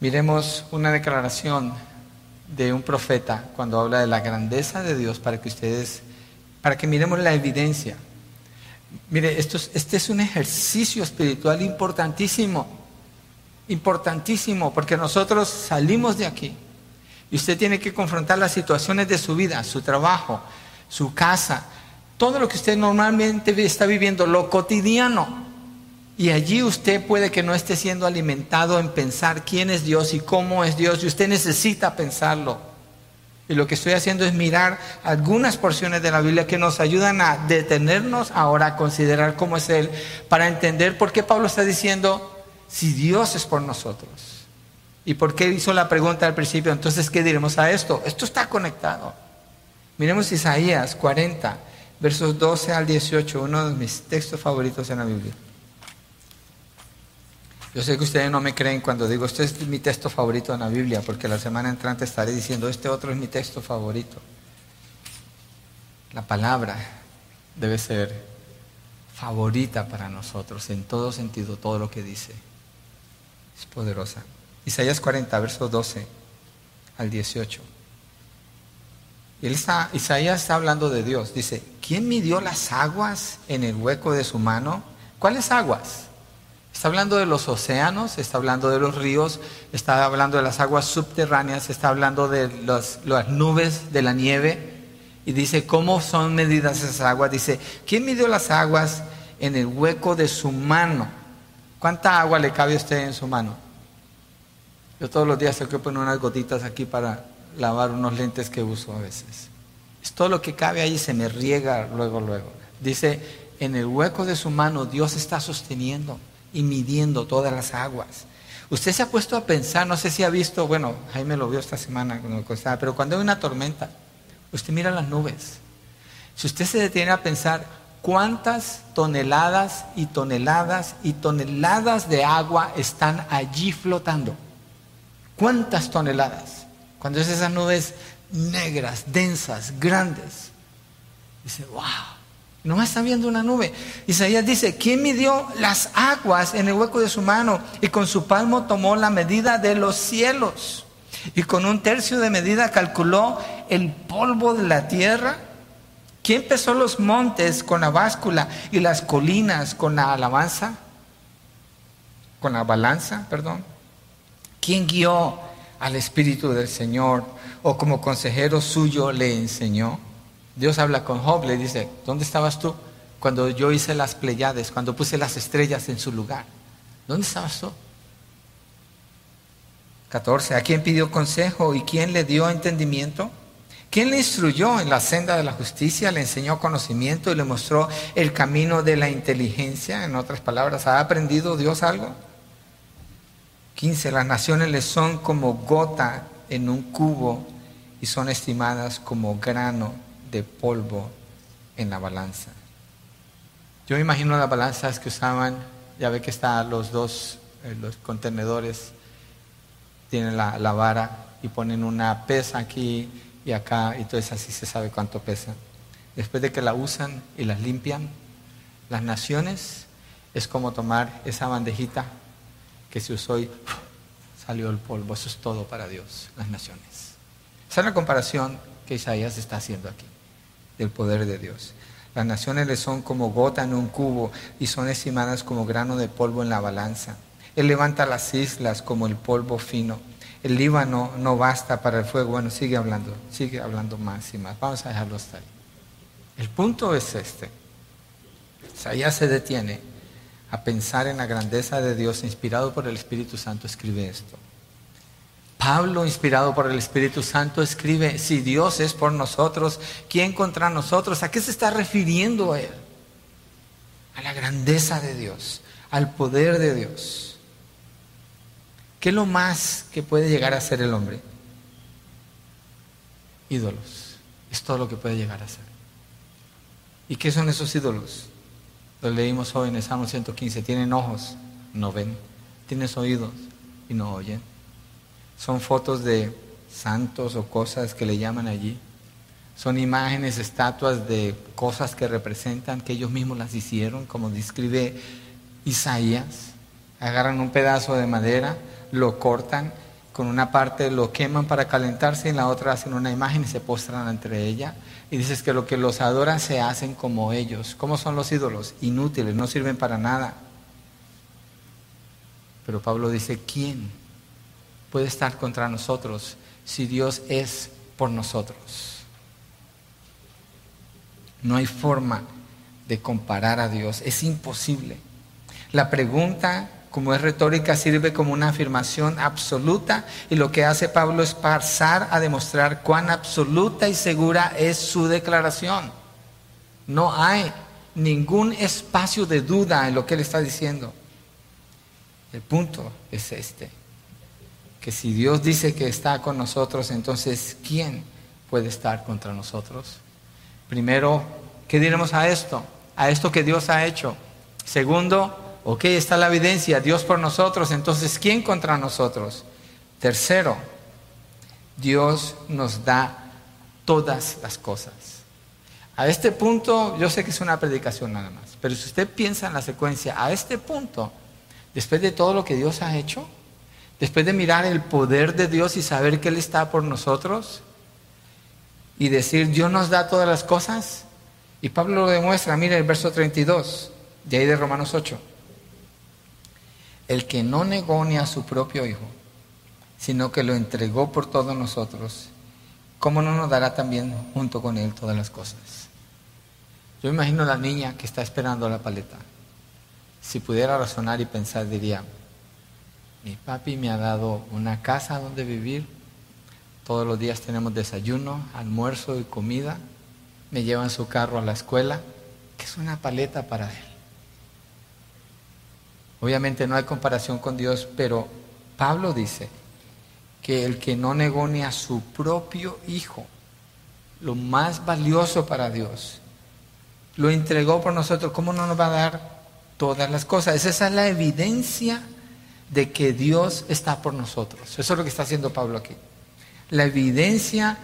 S1: Miremos una declaración de un profeta cuando habla de la grandeza de Dios para que ustedes, para que miremos la evidencia Mire, esto este es un ejercicio espiritual importantísimo, importantísimo, porque nosotros salimos de aquí y usted tiene que confrontar las situaciones de su vida, su trabajo, su casa, todo lo que usted normalmente está viviendo, lo cotidiano. Y allí usted puede que no esté siendo alimentado en pensar quién es Dios y cómo es Dios, y usted necesita pensarlo. Y lo que estoy haciendo es mirar algunas porciones de la Biblia que nos ayudan a detenernos ahora a considerar cómo es Él, para entender por qué Pablo está diciendo, si Dios es por nosotros. ¿Y por qué hizo la pregunta al principio? Entonces, ¿qué diremos a esto? Esto está conectado. Miremos Isaías 40, versos 12 al 18, uno de mis textos favoritos en la Biblia. Yo sé que ustedes no me creen cuando digo, este es mi texto favorito en la Biblia, porque la semana entrante estaré diciendo, este otro es mi texto favorito. La palabra debe ser favorita para nosotros en todo sentido, todo lo que dice. Es poderosa. Isaías 40, versos 12 al 18. Y Isaías está hablando de Dios. Dice, ¿quién midió las aguas en el hueco de su mano? ¿Cuáles aguas? Está hablando de los océanos, está hablando de los ríos, está hablando de las aguas subterráneas, está hablando de las nubes, de la nieve. Y dice, ¿cómo son medidas esas aguas? Dice, ¿quién midió las aguas en el hueco de su mano? ¿Cuánta agua le cabe a usted en su mano? Yo todos los días tengo que poner unas gotitas aquí para lavar unos lentes que uso a veces. Es todo lo que cabe ahí, se me riega luego, luego. Dice, en el hueco de su mano Dios está sosteniendo y midiendo todas las aguas. Usted se ha puesto a pensar, no sé si ha visto, bueno, Jaime lo vio esta semana cuando pero cuando hay una tormenta, usted mira las nubes. Si usted se detiene a pensar cuántas toneladas y toneladas y toneladas de agua están allí flotando. ¿Cuántas toneladas? Cuando es esas nubes negras, densas, grandes. Dice, wow. No está viendo una nube. Isaías dice, ¿quién midió las aguas en el hueco de su mano? Y con su palmo tomó la medida de los cielos. Y con un tercio de medida calculó el polvo de la tierra. ¿Quién pesó los montes con la báscula y las colinas con la alabanza? Con la balanza, perdón. ¿Quién guió al Espíritu del Señor o como consejero suyo le enseñó? Dios habla con Job, le dice, ¿dónde estabas tú cuando yo hice las Pleiades, cuando puse las estrellas en su lugar? ¿Dónde estabas tú? 14. ¿A quién pidió consejo y quién le dio entendimiento? ¿Quién le instruyó en la senda de la justicia, le enseñó conocimiento y le mostró el camino de la inteligencia? En otras palabras, ¿ha aprendido Dios algo? 15. Las naciones le son como gota en un cubo y son estimadas como grano de polvo en la balanza. Yo me imagino las balanzas que usaban, ya ve que están los dos, eh, los contenedores, tienen la, la, vara y ponen una pesa aquí y acá, y entonces así se sabe cuánto pesa. Después de que la usan y las limpian, las naciones es como tomar esa bandejita que se usó y salió el polvo. Eso es todo para Dios, las naciones. Esa es la comparación que Isaías está haciendo aquí del poder de Dios. Las naciones le son como gota en un cubo y son estimadas como grano de polvo en la balanza. Él levanta las islas como el polvo fino. El Líbano no basta para el fuego. Bueno, sigue hablando, sigue hablando más y más. Vamos a dejarlo hasta ahí. El punto es este. ya se detiene a pensar en la grandeza de Dios, inspirado por el Espíritu Santo, escribe esto. Pablo, inspirado por el Espíritu Santo, escribe, si Dios es por nosotros, ¿quién contra nosotros? ¿A qué se está refiriendo él? A la grandeza de Dios, al poder de Dios. ¿Qué es lo más que puede llegar a ser el hombre? Ídolos. Es todo lo que puede llegar a ser. ¿Y qué son esos ídolos? Lo leímos hoy en el Salmo 115. Tienen ojos, no ven. Tienen oídos y no oyen son fotos de santos o cosas que le llaman allí. Son imágenes, estatuas de cosas que representan, que ellos mismos las hicieron, como describe Isaías. Agarran un pedazo de madera, lo cortan, con una parte lo queman para calentarse y en la otra hacen una imagen y se postran entre ella. Y dices que lo que los adoran se hacen como ellos. ¿Cómo son los ídolos? Inútiles, no sirven para nada. Pero Pablo dice, ¿quién puede estar contra nosotros si Dios es por nosotros? No hay forma de comparar a Dios, es imposible. La pregunta, como es retórica, sirve como una afirmación absoluta y lo que hace Pablo es pasar a demostrar cuán absoluta y segura es su declaración. No hay ningún espacio de duda en lo que él está diciendo. El punto es este que si Dios dice que está con nosotros, entonces ¿quién puede estar contra nosotros? Primero, ¿qué diremos a esto? A esto que Dios ha hecho. Segundo, ok, está la evidencia, Dios por nosotros, entonces ¿quién contra nosotros? Tercero, Dios nos da todas las cosas. A este punto, yo sé que es una predicación nada más, pero si usted piensa en la secuencia, a este punto, después de todo lo que Dios ha hecho, después de mirar el poder de Dios y saber que Él está por nosotros, y decir, Dios nos da todas las cosas, y Pablo lo demuestra, mire el verso 32, de ahí de Romanos 8. El que no negó ni a su propio Hijo, sino que lo entregó por todos nosotros, ¿cómo no nos dará también junto con Él todas las cosas? Yo imagino la niña que está esperando la paleta. Si pudiera razonar y pensar, diría, mi papi me ha dado una casa donde vivir, todos los días tenemos desayuno, almuerzo y comida, me llevan su carro a la escuela, que es una paleta para él. Obviamente no hay comparación con Dios, pero Pablo dice que el que no negó ni a su propio hijo, lo más valioso para Dios, lo entregó por nosotros, ¿cómo no nos va a dar todas las cosas? Esa es la evidencia de que Dios está por nosotros. Eso es lo que está haciendo Pablo aquí. La evidencia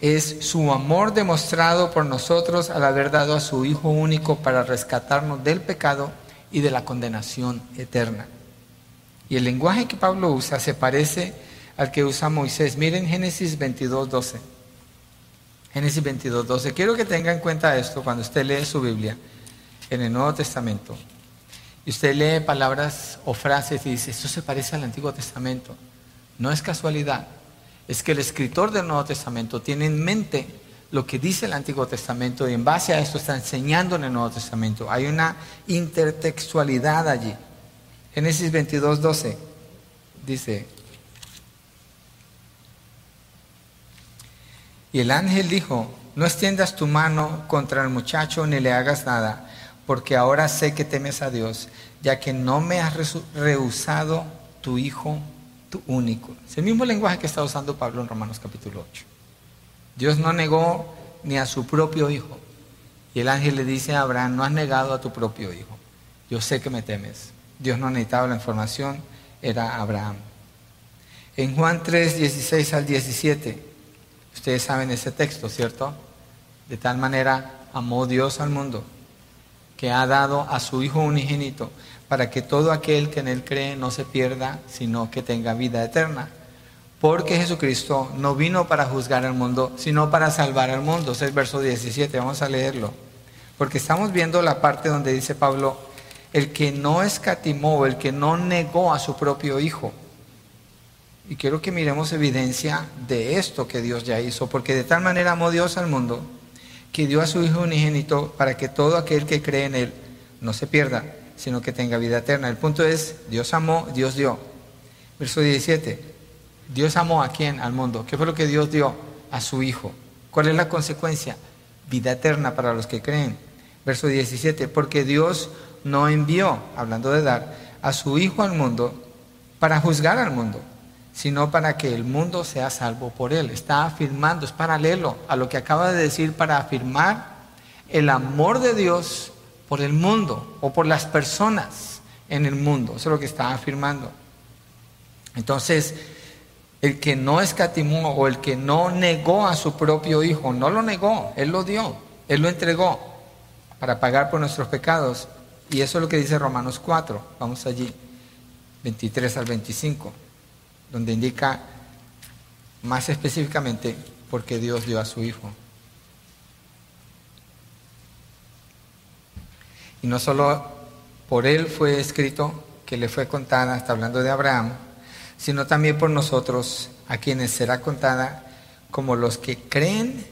S1: es su amor demostrado por nosotros al haber dado a su Hijo único para rescatarnos del pecado y de la condenación eterna. Y el lenguaje que Pablo usa se parece al que usa Moisés. Miren Génesis 22, 12. Génesis 22, 12. Quiero que tenga en cuenta esto cuando usted lee su Biblia en el Nuevo Testamento. Y usted lee palabras o frases y dice, esto se parece al Antiguo Testamento. No es casualidad. Es que el escritor del Nuevo Testamento tiene en mente lo que dice el Antiguo Testamento y en base a esto está enseñando en el Nuevo Testamento. Hay una intertextualidad allí. Génesis 22, 12 dice, y el ángel dijo, no extiendas tu mano contra el muchacho ni le hagas nada, porque ahora sé que temes a Dios, ya que no me has rehusado tu hijo, tu único. Es el mismo lenguaje que está usando Pablo en Romanos capítulo 8. Dios no negó ni a su propio hijo. Y el ángel le dice a Abraham, no has negado a tu propio hijo. Yo sé que me temes. Dios no necesitaba la información, era Abraham. En Juan 3, 16 al 17, ustedes saben ese texto, ¿cierto? De tal manera amó Dios al mundo que ha dado a su Hijo unigénito para que todo aquel que en Él cree no se pierda, sino que tenga vida eterna. Porque Jesucristo no vino para juzgar al mundo, sino para salvar al mundo. Es el verso 17, vamos a leerlo. Porque estamos viendo la parte donde dice Pablo, el que no escatimó, el que no negó a su propio Hijo. Y quiero que miremos evidencia de esto que Dios ya hizo, porque de tal manera amó Dios al mundo, que dio a su Hijo unigénito para que todo aquel que cree en Él no se pierda, sino que tenga vida eterna. El punto es, Dios amó, Dios dio. Verso 17. Dios amó a quién? Al mundo. ¿Qué fue lo que Dios dio? A su Hijo. ¿Cuál es la consecuencia? Vida eterna para los que creen. Verso 17, porque Dios no envió, hablando de dar, a su Hijo al mundo para juzgar al mundo, sino para que el mundo sea salvo por él. Está afirmando, es paralelo a lo que acaba de decir para afirmar el amor de Dios por el mundo o por las personas en el mundo. Eso es lo que está afirmando. Entonces, el que no escatimó o el que no negó a su propio Hijo, no lo negó, Él lo dio, Él lo entregó para pagar por nuestros pecados. Y eso es lo que dice Romanos 4, vamos allí, 23 al 25, donde indica más específicamente por qué Dios dio a su Hijo. Y no solo por Él fue escrito, que le fue contada, está hablando de Abraham, sino también por nosotros, a quienes será contada como los que creen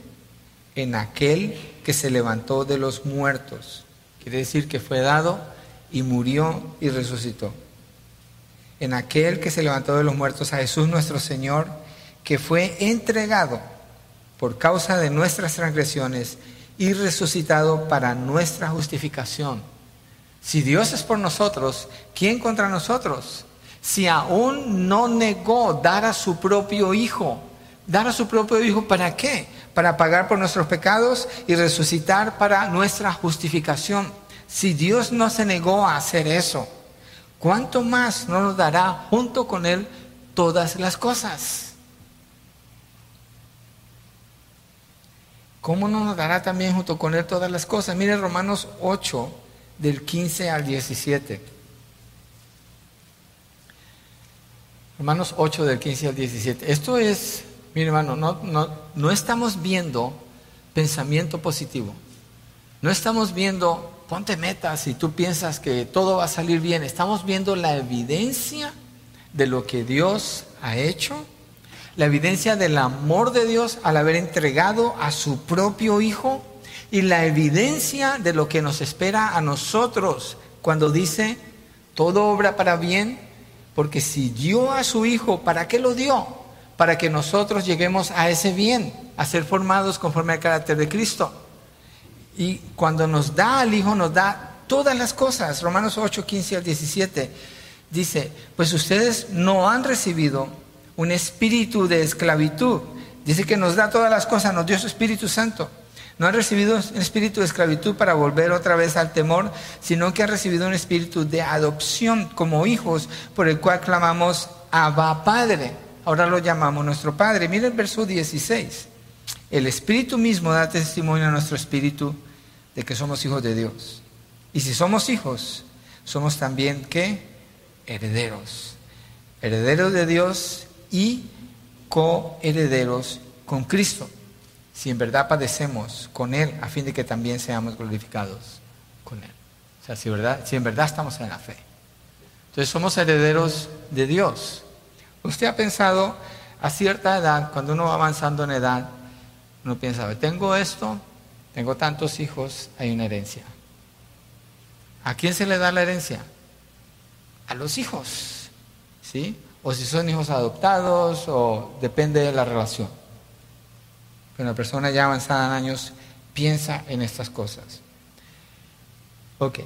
S1: en aquel que se levantó de los muertos. Quiere decir que fue dado y murió y resucitó. En aquel que se levantó de los muertos a Jesús nuestro Señor, que fue entregado por causa de nuestras transgresiones y resucitado para nuestra justificación. Si Dios es por nosotros, ¿quién contra nosotros? si aún no negó dar a su propio hijo. ¿Dar a su propio hijo para qué? para pagar por nuestros pecados y resucitar para nuestra justificación. Si Dios no se negó a hacer eso, ¿cuánto más no nos dará junto con Él todas las cosas? ¿Cómo no nos dará también junto con Él todas las cosas? Mire Romanos 8, del 15 al 17. Romanos 8 del 15 al 17. Esto es, mi hermano, no, no, no estamos viendo pensamiento positivo. No estamos viendo, ponte metas y tú piensas que todo va a salir bien. Estamos viendo la evidencia de lo que Dios ha hecho, la evidencia del amor de Dios al haber entregado a su propio Hijo y la evidencia de lo que nos espera a nosotros cuando dice, todo obra para bien porque si dio a su Hijo, ¿para qué lo dio? Para que nosotros lleguemos a ese bien, a ser formados conforme al carácter de Cristo. Y cuando nos da al Hijo, nos da todas las cosas. Romanos 8, 15 al 17 dice, pues ustedes no han recibido un espíritu de esclavitud. Dice que nos da todas las cosas, nos dio su Espíritu Santo no han recibido un espíritu de esclavitud para volver otra vez al temor, sino que han recibido un espíritu de adopción como hijos, por el cual clamamos Abba Padre. Ahora lo llamamos nuestro Padre. Mira el verso 16. El Espíritu mismo da testimonio a nuestro espíritu de que somos hijos de Dios. Y si somos hijos, somos también qué? Herederos. Herederos de Dios y coherederos con Cristo si en verdad padecemos con Él, a fin de que también seamos glorificados con Él. O sea, si, verdad, si en verdad estamos en la fe. Entonces somos herederos de Dios. Usted ha pensado a cierta edad, cuando uno va avanzando en edad, uno piensa, tengo esto, tengo tantos hijos, hay una herencia. ¿A quién se le da la herencia? A los hijos, ¿sí? O si son hijos adoptados, o depende de la relación. Pero una persona ya avanzada en años piensa en estas cosas. Ok.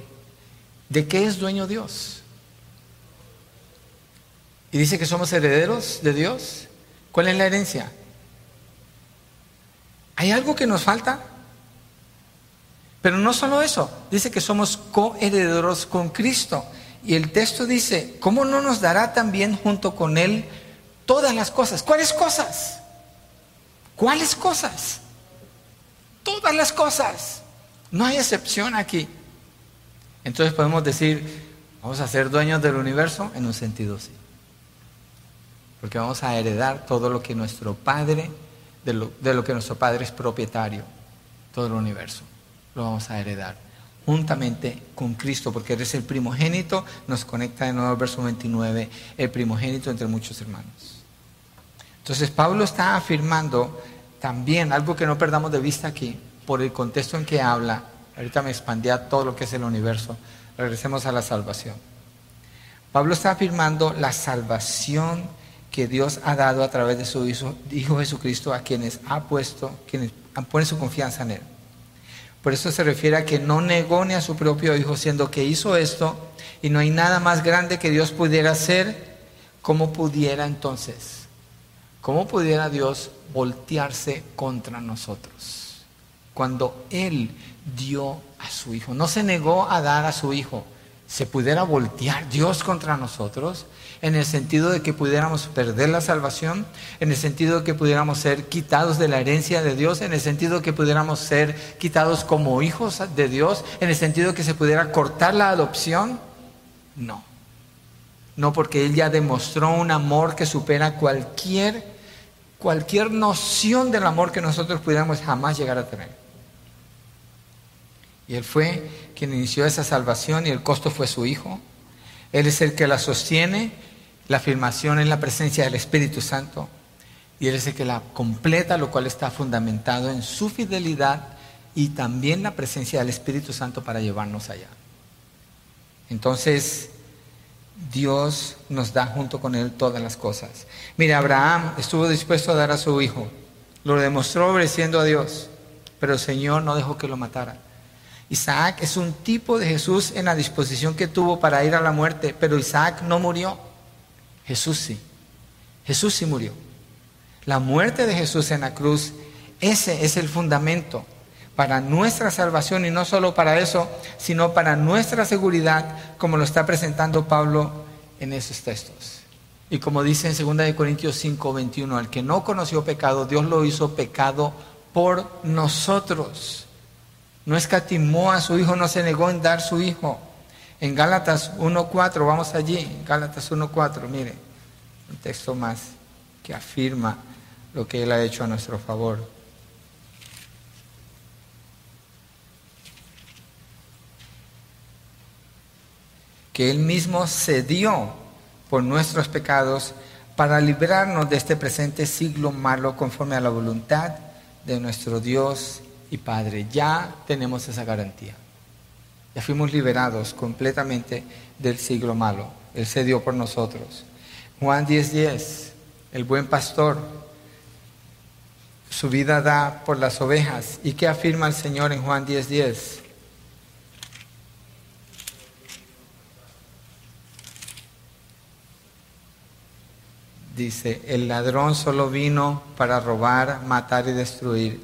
S1: ¿De qué es dueño Dios? Y dice que somos herederos de Dios. ¿Cuál es la herencia? ¿Hay algo que nos falta? Pero no solo eso, dice que somos coherederos con Cristo. Y el texto dice, ¿cómo no nos dará también junto con Él todas las cosas? ¿Cuáles cosas? ¿Cuáles cosas? Todas las cosas. No hay excepción aquí. Entonces podemos decir, vamos a ser dueños del universo en un sentido sí. Porque vamos a heredar todo lo que nuestro Padre, de lo, de lo que nuestro Padre es propietario, todo el universo. Lo vamos a heredar juntamente con Cristo, porque Él es el primogénito, nos conecta de nuevo al verso 29, el primogénito entre muchos hermanos. Entonces Pablo está afirmando también algo que no perdamos de vista aquí, por el contexto en que habla, ahorita me expandí a todo lo que es el universo, regresemos a la salvación. Pablo está afirmando la salvación que Dios ha dado a través de su Hijo, Jesucristo a quienes ha puesto, quienes han puesto su confianza en Él. Por eso se refiere a que no negó ni a su propio Hijo, siendo que hizo esto y no hay nada más grande que Dios pudiera hacer, como pudiera entonces ¿Cómo pudiera Dios voltearse contra nosotros? Cuando Él dio a su Hijo, no se negó a dar a su Hijo, se pudiera voltear Dios contra nosotros en el sentido de que pudiéramos perder la salvación, en el sentido de que pudiéramos ser quitados de la herencia de Dios, en el sentido de que pudiéramos ser quitados como hijos de Dios, en el sentido de que se pudiera cortar la adopción. No. No porque Él ya demostró un amor que supera cualquier, cualquier noción del amor que nosotros pudiéramos jamás llegar a tener. Y Él fue quien inició esa salvación y el costo fue su Hijo. Él es el que la sostiene, la afirmación en la presencia del Espíritu Santo. Y Él es el que la completa, lo cual está fundamentado en su fidelidad y también la presencia del Espíritu Santo para llevarnos allá. Entonces, Dios nos da junto con Él todas las cosas. Mira, Abraham estuvo dispuesto a dar a su hijo. Lo demostró obedeciendo a Dios, pero el Señor no dejó que lo matara. Isaac es un tipo de Jesús en la disposición que tuvo para ir a la muerte, pero Isaac no murió. Jesús sí. Jesús sí murió. La muerte de Jesús en la cruz Ese es el fundamento para nuestra salvación y no solo para eso, sino para nuestra seguridad, como lo está presentando Pablo en esos textos. Y como dice en 2 Corintios 5, 21, al que no conoció pecado, Dios lo hizo pecado por nosotros. No escatimó a su hijo, no se negó en dar su hijo. En Gálatas 1.4, vamos allí, Gálatas 1.4, mire, un texto más que afirma lo que Él ha hecho a nuestro favor. que Él mismo se dio por nuestros pecados para librarnos de este presente siglo malo conforme a la voluntad de nuestro Dios y Padre. Ya tenemos esa garantía. Ya fuimos liberados completamente del siglo malo. Él se dio por nosotros. Juan 10:10, 10, el buen pastor, su vida da por las ovejas. ¿Y qué afirma el Señor en Juan 10:10? 10? Dice, el ladrón solo vino para robar, matar y destruir.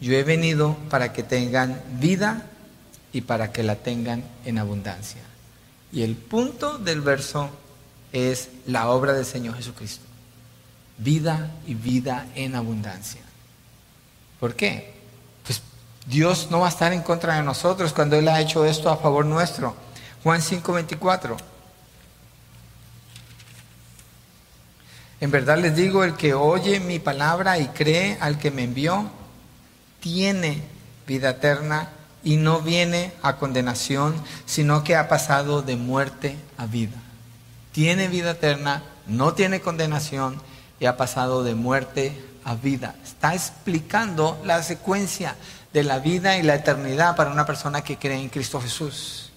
S1: Yo he venido para que tengan vida y para que la tengan en abundancia. Y el punto del verso es la obra del Señor Jesucristo. Vida y vida en abundancia. ¿Por qué? Pues Dios no va a estar en contra de nosotros cuando Él ha hecho esto a favor nuestro. Juan 5:24. En verdad les digo, el que oye mi palabra y cree al que me envió, tiene vida eterna y no viene a condenación, sino que ha pasado de muerte a vida. Tiene vida eterna, no tiene condenación y ha pasado de muerte a vida. Está explicando la secuencia de la vida y la eternidad para una persona que cree en Cristo Jesús.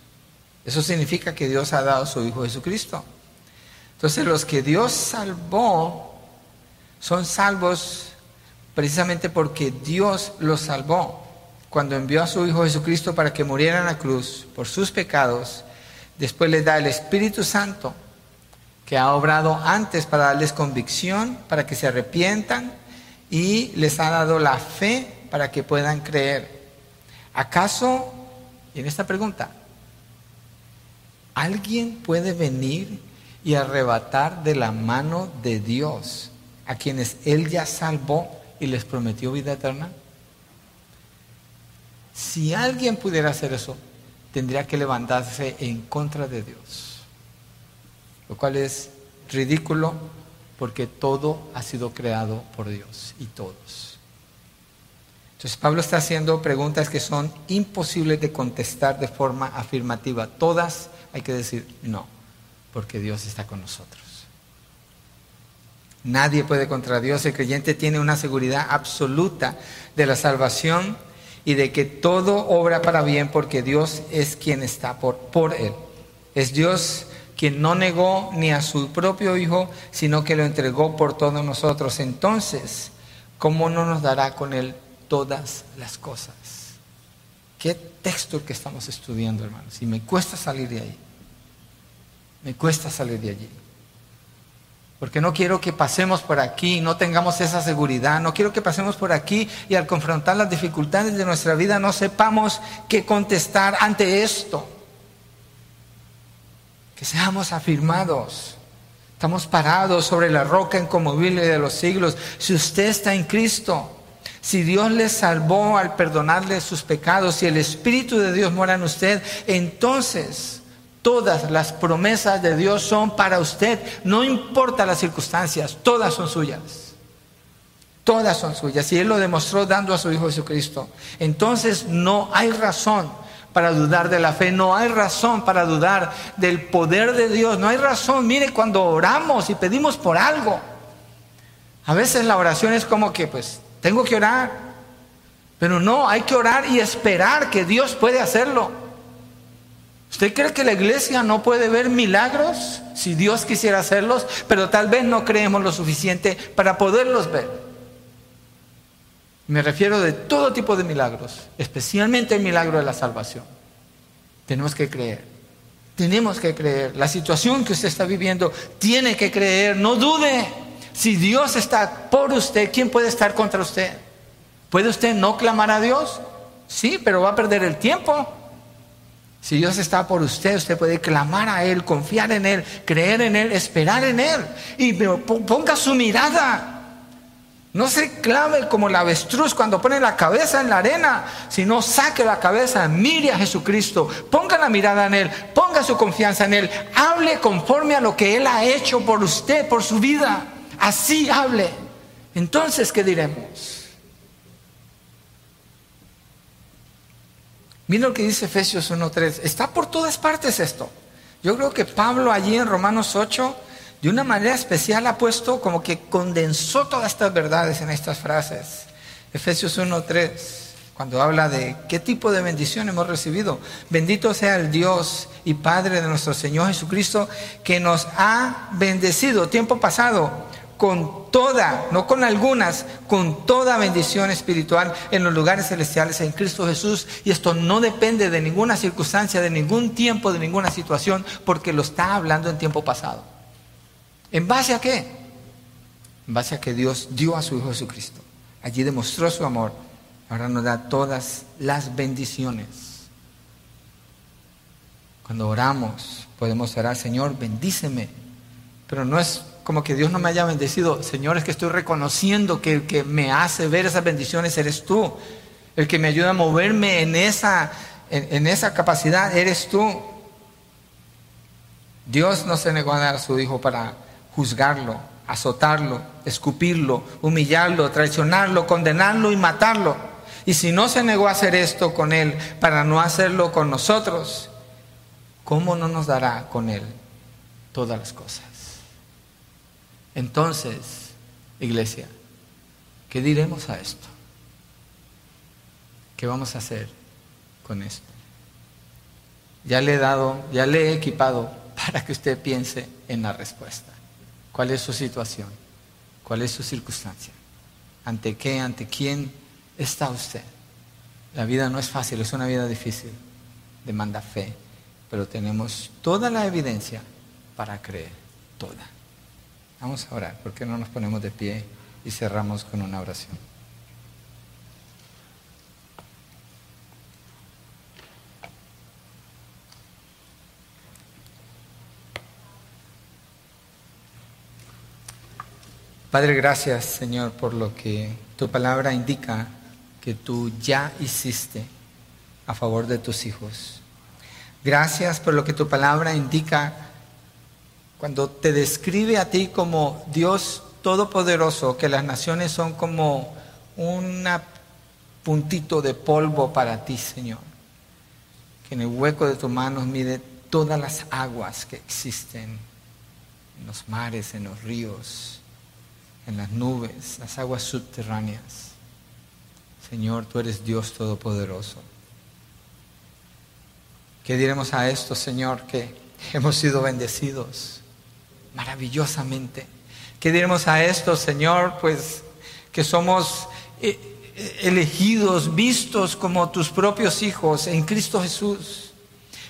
S1: Eso significa que Dios ha dado a su Hijo Jesucristo. Entonces los que Dios salvó son salvos precisamente porque Dios los salvó cuando envió a su Hijo Jesucristo para que muriera en la cruz por sus pecados. Después les da el Espíritu Santo que ha obrado antes para darles convicción, para que se arrepientan y les ha dado la fe para que puedan creer. ¿Acaso, en esta pregunta, alguien puede venir y arrebatar de la mano de Dios a quienes Él ya salvó y les prometió vida eterna? Si alguien pudiera hacer eso, tendría que levantarse en contra de Dios, lo cual es ridículo porque todo ha sido creado por Dios y todos. Entonces Pablo está haciendo preguntas que son imposibles de contestar de forma afirmativa. Todas hay que decir no porque Dios está con nosotros. Nadie puede contra Dios. El creyente tiene una seguridad absoluta de la salvación y de que todo obra para bien porque Dios es quien está por, por él. Es Dios quien no negó ni a su propio Hijo, sino que lo entregó por todos nosotros. Entonces, ¿cómo no nos dará con él todas las cosas? ¿Qué texto que estamos estudiando, hermanos? Y me cuesta salir de ahí. Me cuesta salir de allí. Porque no quiero que pasemos por aquí no tengamos esa seguridad. No quiero que pasemos por aquí y al confrontar las dificultades de nuestra vida no sepamos qué contestar ante esto. Que seamos afirmados. Estamos parados sobre la roca incomovible de los siglos. Si usted está en Cristo, si Dios le salvó al perdonarle sus pecados, si el Espíritu de Dios mora en usted, entonces Todas las promesas de Dios son para usted, no importa las circunstancias, todas son suyas. Todas son suyas. Y Él lo demostró dando a su Hijo Jesucristo. Entonces no hay razón para dudar de la fe, no hay razón para dudar del poder de Dios, no hay razón. Mire, cuando oramos y pedimos por algo, a veces la oración es como que, pues, tengo que orar. Pero no, hay que orar y esperar que Dios puede hacerlo. ¿Usted cree que la iglesia no puede ver milagros si Dios quisiera hacerlos, pero tal vez no creemos lo suficiente para poderlos ver? Me refiero de todo tipo de milagros, especialmente el milagro de la salvación. Tenemos que creer. Tenemos que creer. La situación que usted está viviendo tiene que creer. No dude. Si Dios está por usted, ¿quién puede estar contra usted? ¿Puede usted no clamar a Dios? Sí, pero va a perder el tiempo. Si Dios está por usted, usted puede clamar a Él, confiar en Él, creer en Él, esperar en Él. Y ponga su mirada. No se clave como la avestruz cuando pone la cabeza en la arena, sino saque la cabeza, mire a Jesucristo, ponga la mirada en Él, ponga su confianza en Él, hable conforme a lo que Él ha hecho por usted, por su vida. Así hable. Entonces, ¿qué diremos? Mira lo que dice Efesios 1.3. Está por todas partes esto. Yo creo que Pablo allí en Romanos 8, de una manera especial, ha puesto como que condensó todas estas verdades en estas frases. Efesios 1.3, cuando habla de qué tipo de bendición hemos recibido. Bendito sea el Dios y Padre de nuestro Señor Jesucristo, que nos ha bendecido, tiempo pasado, con toda, no con algunas, con toda bendición espiritual en los lugares celestiales en Cristo Jesús. Y esto no depende de ninguna circunstancia, de ningún tiempo, de ninguna situación, porque lo está hablando en tiempo pasado. ¿En base a qué? En base a que Dios dio a su Hijo Jesucristo. Allí demostró su amor. Ahora nos da todas las bendiciones. Cuando oramos, podemos orar, Señor, bendíceme. Pero no es como que Dios no me haya bendecido. Señor, es que estoy reconociendo que el que me hace ver esas bendiciones eres tú. El que me ayuda a moverme en esa, en, esa capacidad eres tú. Dios no se negó a dar a su Hijo para juzgarlo, azotarlo, escupirlo, humillarlo, traicionarlo, condenarlo y matarlo. Y si no se negó a hacer esto con Él para no hacerlo con nosotros, ¿cómo no nos dará con Él todas las cosas? Entonces, iglesia, ¿qué diremos a esto? ¿Qué vamos a hacer con esto? Ya le he dado, ya le he equipado para que usted piense en la respuesta. ¿Cuál es su situación? ¿Cuál es su circunstancia? ¿Ante qué, ante quién está usted? La vida no es fácil, es una vida difícil, demanda fe, pero tenemos toda la evidencia para creer, toda. Vamos a orar, ¿por qué no nos ponemos de pie y cerramos con una oración? Padre, gracias Señor por lo que tu palabra indica que tú ya hiciste a favor de tus hijos. Gracias por lo que tu palabra indica cuando te describe a ti como Dios todopoderoso, que las naciones son como un puntito de polvo para ti, Señor. Que en el hueco de tus manos mide todas las aguas que existen en los mares, en los ríos, en las nubes, las aguas subterráneas. Señor, tú eres Dios todopoderoso. ¿Qué diremos a esto, Señor? Que hemos sido bendecidos maravillosamente. ¿Qué diremos a esto, Señor? Pues que somos eh, eh, elegidos, vistos como tus propios hijos en Cristo Jesús.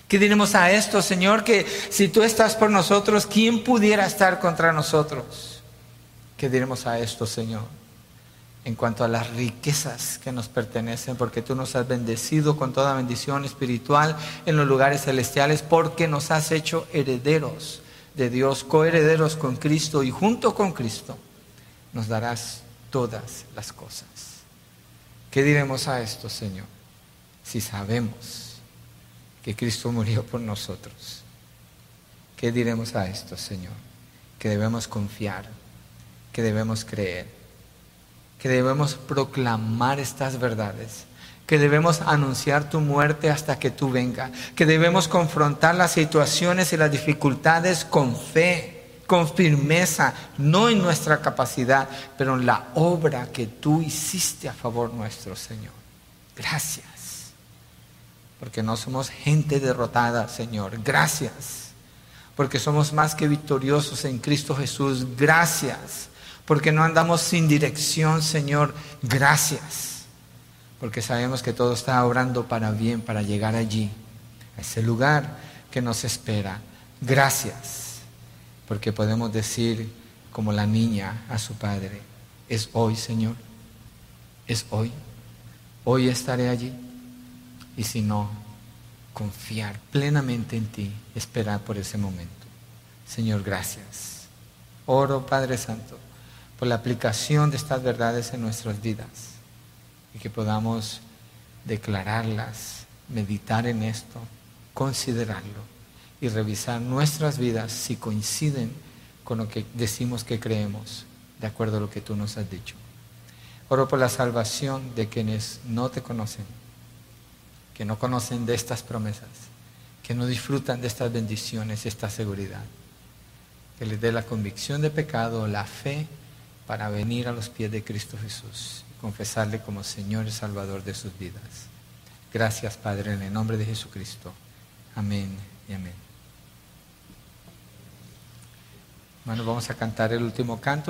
S1: ¿Qué diremos a esto, Señor? Que si tú estás por nosotros, ¿quién pudiera estar contra nosotros? ¿Qué diremos a esto, Señor? En cuanto a las riquezas que nos pertenecen, porque tú nos has bendecido con toda bendición espiritual en los lugares celestiales, porque nos has hecho herederos de Dios, coherederos con Cristo y junto con Cristo, nos darás todas las cosas. ¿Qué diremos a esto, Señor? Si sabemos que Cristo murió por nosotros. ¿Qué diremos a esto, Señor? Que debemos confiar, que debemos creer, que debemos proclamar estas verdades que debemos anunciar tu muerte hasta que tú venga, que debemos confrontar las situaciones y las dificultades con fe, con firmeza, no en nuestra capacidad, pero en la obra que tú hiciste a favor nuestro, Señor. Gracias, porque no somos gente derrotada, Señor. Gracias, porque somos más que victoriosos en Cristo Jesús. Gracias, porque no andamos sin dirección, Señor. Gracias porque sabemos que todo está obrando para bien, para llegar allí, a ese lugar que nos espera. Gracias, porque podemos decir como la niña a su padre, es hoy, Señor, es hoy. hoy estaré allí. Y si no, confiar plenamente en ti, esperar por ese momento. Señor, gracias. Oro, Padre Santo, por la aplicación de estas verdades en nuestras vidas y que podamos declararlas, meditar en esto, considerarlo y revisar nuestras vidas si coinciden con lo que decimos que creemos, de acuerdo a lo que tú nos has dicho. Oro por la salvación de quienes no te conocen, que no conocen de estas promesas, que no disfrutan de estas bendiciones, esta seguridad. Que les dé la convicción de pecado, la fe para venir a los pies de Cristo Jesús confesarle como Señor y Salvador de sus vidas. Gracias, Padre, en el nombre de Jesucristo. Amén y amén. Bueno, vamos a cantar el último canto.